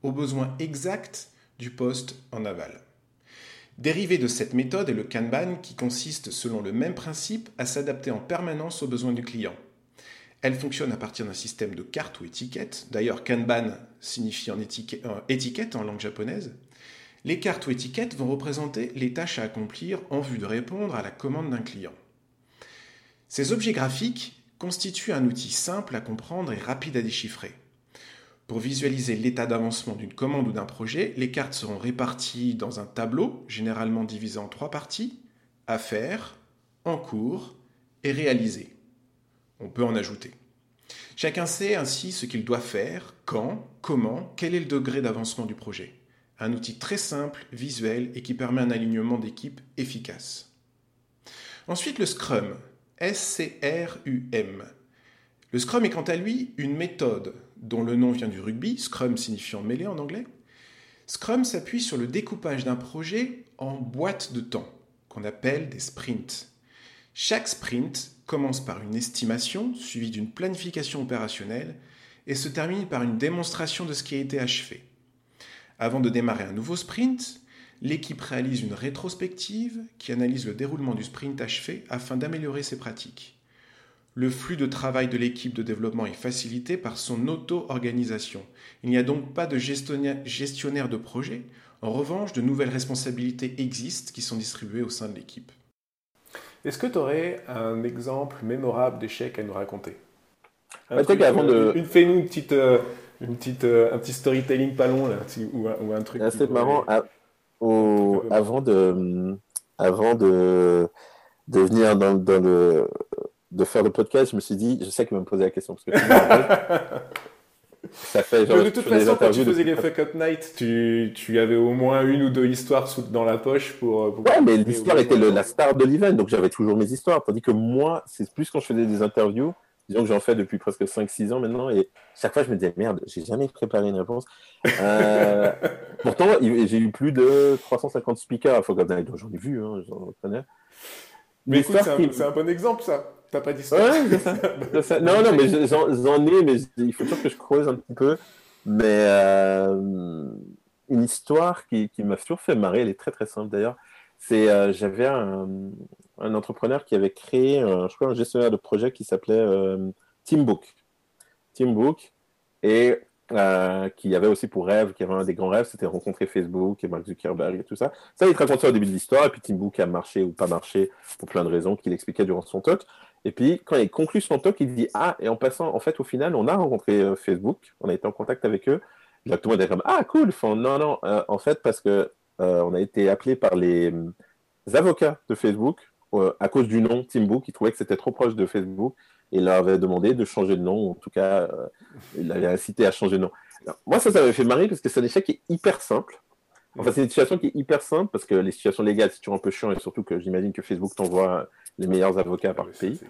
S1: aux besoins exacts du poste en aval. Dérivé de cette méthode est le Kanban qui consiste, selon le même principe, à s'adapter en permanence aux besoins du client. Elle fonctionne à partir d'un système de cartes ou étiquettes. D'ailleurs, Kanban signifie en étiquette, en langue japonaise. Les cartes ou étiquettes vont représenter les tâches à accomplir en vue de répondre à la commande d'un client. Ces objets graphiques constituent un outil simple à comprendre et rapide à déchiffrer. Pour visualiser l'état d'avancement d'une commande ou d'un projet, les cartes seront réparties dans un tableau, généralement divisé en trois parties, à faire, en cours et réalisé. On peut en ajouter. Chacun sait ainsi ce qu'il doit faire, quand, comment, quel est le degré d'avancement du projet. Un outil très simple, visuel et qui permet un alignement d'équipe efficace. Ensuite, le Scrum, S-C-R-U-M. Le Scrum est quant à lui une méthode dont le nom vient du rugby, Scrum signifiant mêlée en anglais. Scrum s'appuie sur le découpage d'un projet en boîtes de temps, qu'on appelle des sprints. Chaque sprint commence par une estimation suivie d'une planification opérationnelle et se termine par une démonstration de ce qui a été achevé. Avant de démarrer un nouveau sprint, l'équipe réalise une rétrospective qui analyse le déroulement du sprint achevé afin d'améliorer ses pratiques. Le flux de travail de l'équipe de développement est facilité par son auto-organisation. Il n'y a donc pas de gestionnaire de projet. En revanche, de nouvelles responsabilités existent qui sont distribuées au sein de l'équipe.
S3: Est-ce que tu aurais un exemple mémorable d'échec à nous raconter?
S2: Un truc, avant de...
S3: une, Fais-nous une petite, euh, une petite, euh, un petit storytelling pas long, là, ou, un, truc.
S2: C'est marrant. avant de, avant de, de venir dans, dans, le, de faire le podcast, je me suis dit, je sais qu'il va me poser la question. Parce que
S3: ça fait genre, de toute façon, quand tu faisais les Fuck Up Night, tu, tu, avais au moins une ou deux histoires dans la poche pour. pour
S2: ouais, mais l'histoire était la star de l'event, donc j'avais toujours mes histoires. Tandis que moi, c'est plus quand je faisais des interviews, disons que j'en fais depuis presque 5-6 ans maintenant, et chaque fois je me disais, merde, j'ai jamais préparé une réponse. Euh, pourtant, j'ai eu plus de 350 speakers à Fuck Up Night, donc j'en ai vu, hein, j'en connais.
S3: Mais écoute, c'est un, un, bon exemple, ça. T'as pas dit ça.
S2: Ouais, Non, non, mais j'en ai, mais il faut toujours que je creuse un petit peu. Mais euh, une histoire qui, qui m'a toujours fait marrer, elle est très très simple d'ailleurs. C'est euh, j'avais un, un, entrepreneur qui avait créé, je crois, un gestionnaire de projet qui s'appelait euh, Teambook. Teambook. Et euh, qui avait aussi pour rêve, qui avait un des grands rêves, c'était rencontrer Facebook et Mark Zuckerberg et tout ça. Ça, il te racontait au début de l'histoire, et puis Tim Book a marché ou pas marché pour plein de raisons qu'il expliquait durant son talk. Et puis, quand il conclut son talk, il dit Ah, et en passant, en fait, au final, on a rencontré euh, Facebook, on a été en contact avec eux. Là, tout le monde est comme Ah, cool. Non, non, euh, en fait, parce que on a été appelé par les avocats de Facebook à cause du nom Tim Book. Ils trouvaient que c'était trop proche de Facebook et leur avait demandé de changer de nom, en tout cas, euh, il avait incité à changer de nom. moi, ça, ça m'avait fait marrer parce que c'est un échec qui est hyper simple. Enfin, c'est une situation qui est hyper simple parce que les situations légales, c'est toujours un peu chiant et surtout que j'imagine que Facebook t'envoie les meilleurs avocats par le pays.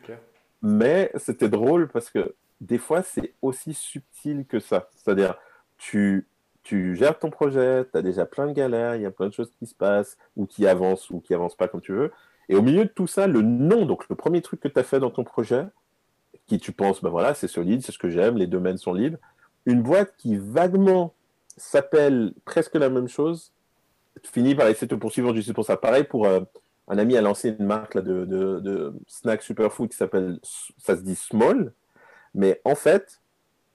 S2: Mais c'était drôle parce que des fois, c'est aussi subtil que ça. C'est-à-dire, tu, tu gères ton projet, tu as déjà plein de galères, il y a plein de choses qui se passent ou qui avancent ou qui avancent pas comme tu veux. Et au milieu de tout ça, le nom, donc le premier truc que tu as fait dans ton projet, qui tu penses, ben voilà, c'est solide, c'est ce que j'aime, les domaines sont libres. Une boîte qui vaguement s'appelle presque la même chose, finit par essayer de te poursuivre juste pour ça. Pareil pour euh, un ami a lancé une marque là, de, de, de snack superfood qui s'appelle, ça se dit Small, mais en fait,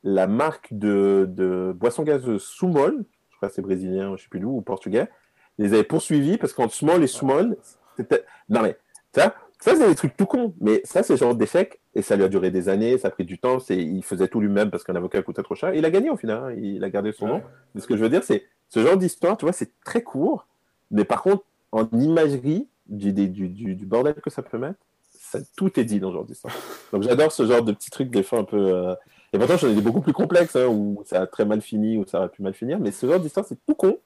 S2: la marque de, de boisson gazeuse Sumol, je crois que c'est brésilien, je ne sais plus d'où, ou portugais, les avait poursuivis parce qu'entre Small et Small, c'était. Non mais, ça, ça c'est des trucs tout cons, mais ça c'est genre d'échec et ça lui a duré des années, ça a pris du temps. C'est, il faisait tout lui-même parce qu'un avocat coûtait trop cher. Et il a gagné au final. Hein. il a gardé son nom. Mais ce que je veux dire, c'est ce genre d'histoire, tu vois, c'est très court. Mais par contre, en imagerie du, du, du, du bordel que ça peut mettre, ça, tout est dit dans ce genre d'histoire. Donc j'adore ce genre de petits trucs, des fois un peu. Euh, et pourtant, j'en ai des beaucoup plus complexes, hein, où ça a très mal fini, où ça aurait pu mal finir. Mais ce genre d'histoire, c'est tout con.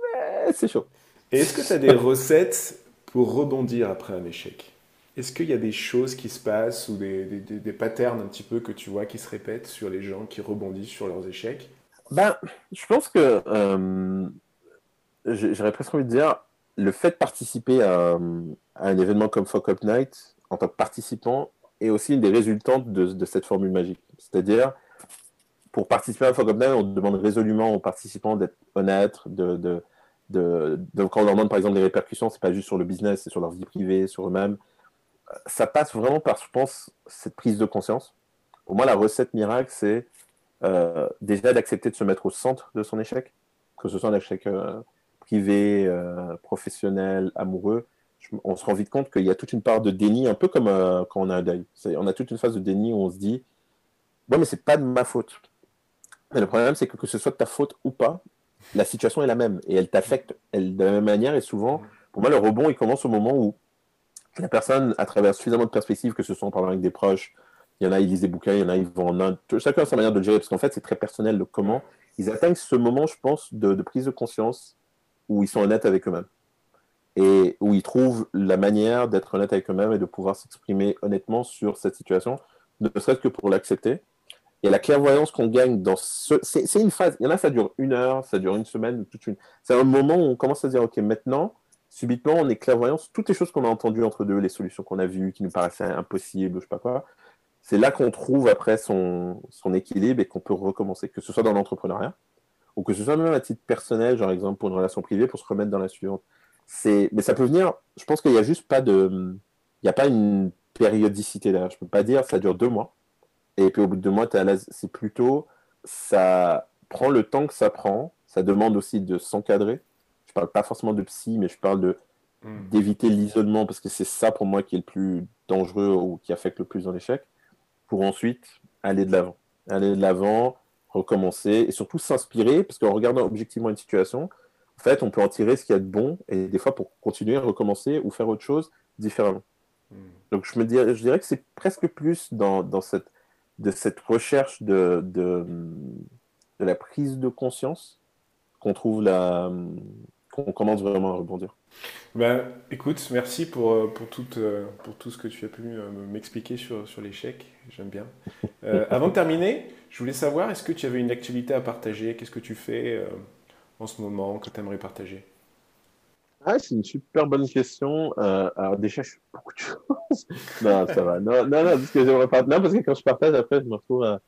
S2: Mais c'est chaud.
S3: Et est-ce que tu as des recettes pour rebondir après un échec? Est-ce qu'il y a des choses qui se passent ou des, des, patterns un petit peu que tu vois qui se répètent sur les gens qui rebondissent sur leurs échecs?
S2: Ben, Je pense que euh, j'aurais presque envie de dire le fait de participer à, un événement comme Fuck Up Night en tant que participant est aussi une des résultantes de, cette formule magique. C'est-à-dire, pour participer à Fuck Up Night, on demande résolument aux participants d'être honnêtes, quand on leur demande par exemple des répercussions, c'est pas juste sur le business, c'est sur leur vie privée, sur eux-mêmes ça passe vraiment par, je pense, cette prise de conscience. Pour moi, la recette miracle, c'est euh, déjà d'accepter de se mettre au centre de son échec, que ce soit un échec euh, privé, euh, professionnel, amoureux. on se rend vite compte qu'il y a toute une part de déni, un peu comme quand on a un deuil. On a toute une phase de déni où on se dit Bon, mais c'est pas de ma faute. Mais le problème, c'est que que ce soit de ta faute ou pas, la situation est la même et elle t'affecte de la même manière. Et souvent, pour moi, le rebond, il commence au moment où la personne, à travers suffisamment de perspectives, que ce soit en parlant avec des proches, il y en a, ils lisent des bouquins, il y en a, ils vont en Inde. Chacun a sa manière de le gérer, parce qu'en fait, c'est très personnel de comment ils atteignent ce moment, je pense, de, prise de conscience où ils sont honnêtes avec eux-mêmes. Et où ils trouvent la manière d'être honnêtes avec eux-mêmes et de pouvoir s'exprimer honnêtement sur cette situation, ne serait-ce que pour l'accepter. Et la clairvoyance qu'on gagne dans ce. C'est une phase. Il y en a, ça dure une heure, ça dure une semaine, toute une. C'est un moment où on commence à dire ok, maintenant, subitement, on est clairvoyance. Toutes les choses qu'on a entendues entre deux, les solutions qu'on a vues, qui nous paraissaient impossibles, je sais pas quoi, c'est là qu'on trouve après son, son équilibre et qu'on peut recommencer, que ce soit dans l'entrepreneuriat ou que ce soit même à titre personnel, genre exemple pour une relation privée, pour se remettre dans la suivante. Mais ça peut venir, je pense qu'il n'y a juste pas de. Il n'y a pas une périodicité là. Je ne peux pas dire ça dure deux mois et puis au bout de deux mois, tu es à l'aise. C'est plutôt, ça prend le temps que ça prend. Ça demande aussi de s'encadrer. Je parle pas forcément de psy, mais je parle de hmm. d'éviter l'isolement parce que c'est ça pour moi qui est le plus dangereux ou qui affecte le plus dans l'échec. Pour ensuite aller de l'avant, aller de l'avant, recommencer et surtout s'inspirer parce qu'en regardant objectivement une situation, en fait, on peut en tirer ce qu'il y a de bon et des fois pour continuer, recommencer ou faire autre chose différemment. Hmm. Donc je me dirais, je dirais que c'est presque plus dans, dans cette de cette recherche de, de, la prise de conscience qu'on trouve la qu'on commence vraiment à rebondir.
S3: Ben, écoute, merci pour, euh, pour, tout, euh, pour tout ce que tu as pu euh, m'expliquer sur, sur l'échec. J'aime bien. avant de terminer, je voulais savoir, est-ce que tu avais une activité à partager? Qu'est-ce que tu fais en ce moment que tu aimerais partager?
S2: Ah, c'est une super bonne question. Euh, alors déjà, je fais beaucoup de choses. non, ça va. Non, non, non, parce que j'aimerais pas. Non, parce que quand je partage, après, je me retrouve à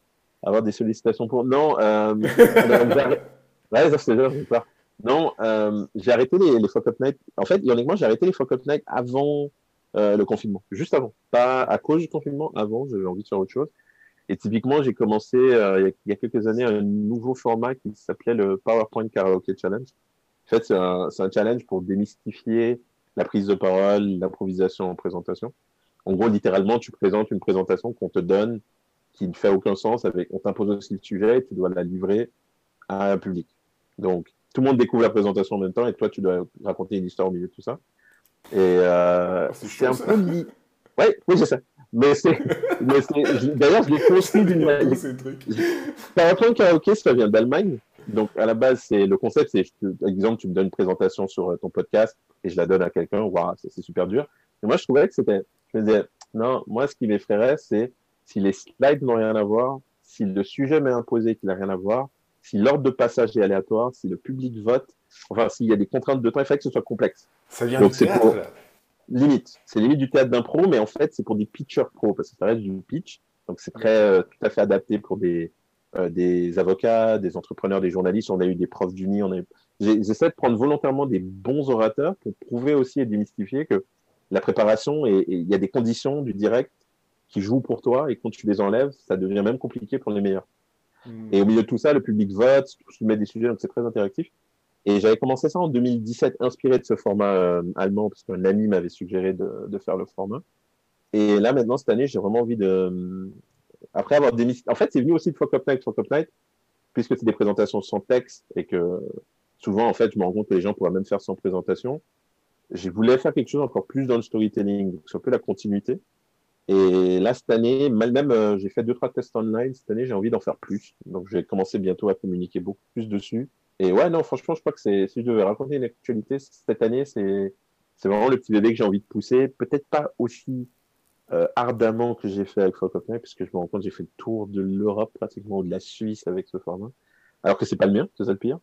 S2: avoir des sollicitations pour. Non, euh... ouais, ça c'est j'ai peur. Non, euh, j'ai arrêté les, les Fuck Up Night. En fait, ironiquement, j'ai arrêté les Fuck Up Night avant euh, le confinement. Juste avant. Pas à cause du confinement, avant, j'avais envie de faire autre chose. Et typiquement, j'ai commencé euh, il, y a, il y a quelques années un nouveau format qui s'appelait le PowerPoint Karaoke Challenge en fait, c'est un, un, challenge pour démystifier la prise de parole, l'improvisation en présentation. En gros, littéralement, tu présentes une présentation qu'on te donne qui ne fait aucun sens. Avec, on t'impose aussi le sujet et tu dois la livrer à un public. Donc, tout le monde découvre la présentation en même temps et toi, tu dois raconter une histoire au milieu de tout ça. Et euh, c'est un peu ouais, oui, c'est ça. Mais c'est, d'ailleurs, je l'ai construit d'une manière. Par exemple, karaoké, ça vient d'Allemagne. Donc, à la base, c'est le concept, c'est, par exemple, tu me donnes une présentation sur euh, ton podcast et je la donne à quelqu'un. Waouh, c'est super dur. Et moi, je trouvais que c'était, je me disais, non, moi, ce qui m'effraierait, c'est si les slides n'ont rien à voir, si le sujet m'est imposé qui n'a rien à voir, si l'ordre de passage est aléatoire, si le public vote, enfin, s'il y a des contraintes de temps, il faut que ce soit complexe.
S3: Ça vient du théâtre,
S2: Limite. C'est limite du théâtre d'impro, mais en fait, c'est pour des pitchers pro, parce que ça reste du pitch. Donc, c'est très, euh, tout à fait adapté pour des, euh, des avocats, des entrepreneurs, des journalistes, on a eu des profs d'uni. On a... J'essaie de prendre volontairement des bons orateurs pour prouver aussi et démystifier que la préparation, et il y a des conditions du direct qui jouent pour toi, et quand tu les enlèves, ça devient même compliqué pour les meilleurs. Hmm. Et au milieu de tout ça, le public vote, tu mets des sujets, donc c'est très interactif. Et j'avais commencé ça en 2017, inspiré de ce format euh, allemand, parce qu'un ami m'avait suggéré de, de, faire le format. Et là, maintenant, cette année, j'ai vraiment envie de, après avoir démissionné. En fait, c'est venu aussi de Fuck Up Night, Fuck Up Night, puisque c'est des présentations sans texte et que souvent, en fait, je me rends compte que les gens pourraient même faire sans présentation. Je voulais faire quelque chose encore plus dans le storytelling, donc c'est un peu la continuité. Et là, cette année, même, euh, j'ai fait deux, trois tests online. Cette année, j'ai envie d'en faire plus. Donc, je vais commencer bientôt à communiquer beaucoup plus dessus. Et ouais, non, franchement, je crois que c'est, si je devais raconter une actualité cette année, c'est, c'est vraiment le petit bébé que j'ai envie de pousser. Peut-être pas aussi euh, ardemment que j'ai fait avec Night, puisque je me rends compte que j'ai fait le tour de l'Europe pratiquement, ou de la Suisse avec ce format. Alors que c'est pas le mien, c'est ça le pire.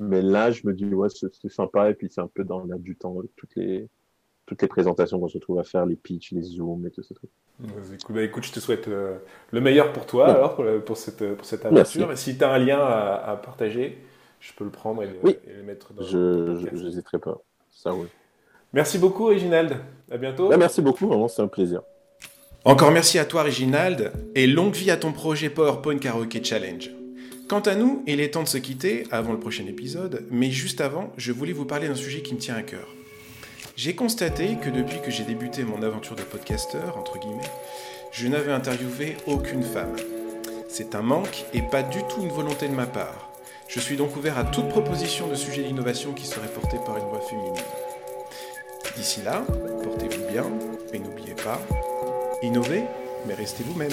S2: Mais là, je me dis, ouais, c'est sympa, et puis c'est un peu dans l'air du temps, toutes les, toutes les présentations qu'on se trouve à faire, les pitchs, les zooms et tout ce truc.
S3: Bah, écoute, je te souhaite euh, le meilleur pour toi, alors, pour, cette, pour cette aventure. Et si tu as un lien à, partager, je peux le prendre et, le, mettre dans
S2: Je n'hésiterai pas. Ça, oui.
S3: Merci beaucoup, Reginald. À bientôt.
S2: Bah, merci beaucoup, vraiment, c'est un plaisir.
S1: Encore merci à toi, Reginald, et longue vie à ton projet PowerPoint Karaoke Challenge. Quant à nous, il est temps de se quitter avant le prochain épisode, mais juste avant, je voulais vous parler d'un sujet qui me tient à cœur. J'ai constaté que depuis que j'ai débuté mon aventure de podcasteur, entre guillemets, je n'avais interviewé aucune femme. C'est un manque et pas du tout une volonté de ma part. Je suis donc ouvert à toute proposition de sujet d'innovation qui serait portée par une voix féminine. D'ici là, portez-vous bien et n'oubliez pas, Innovez, mais restez vous-même.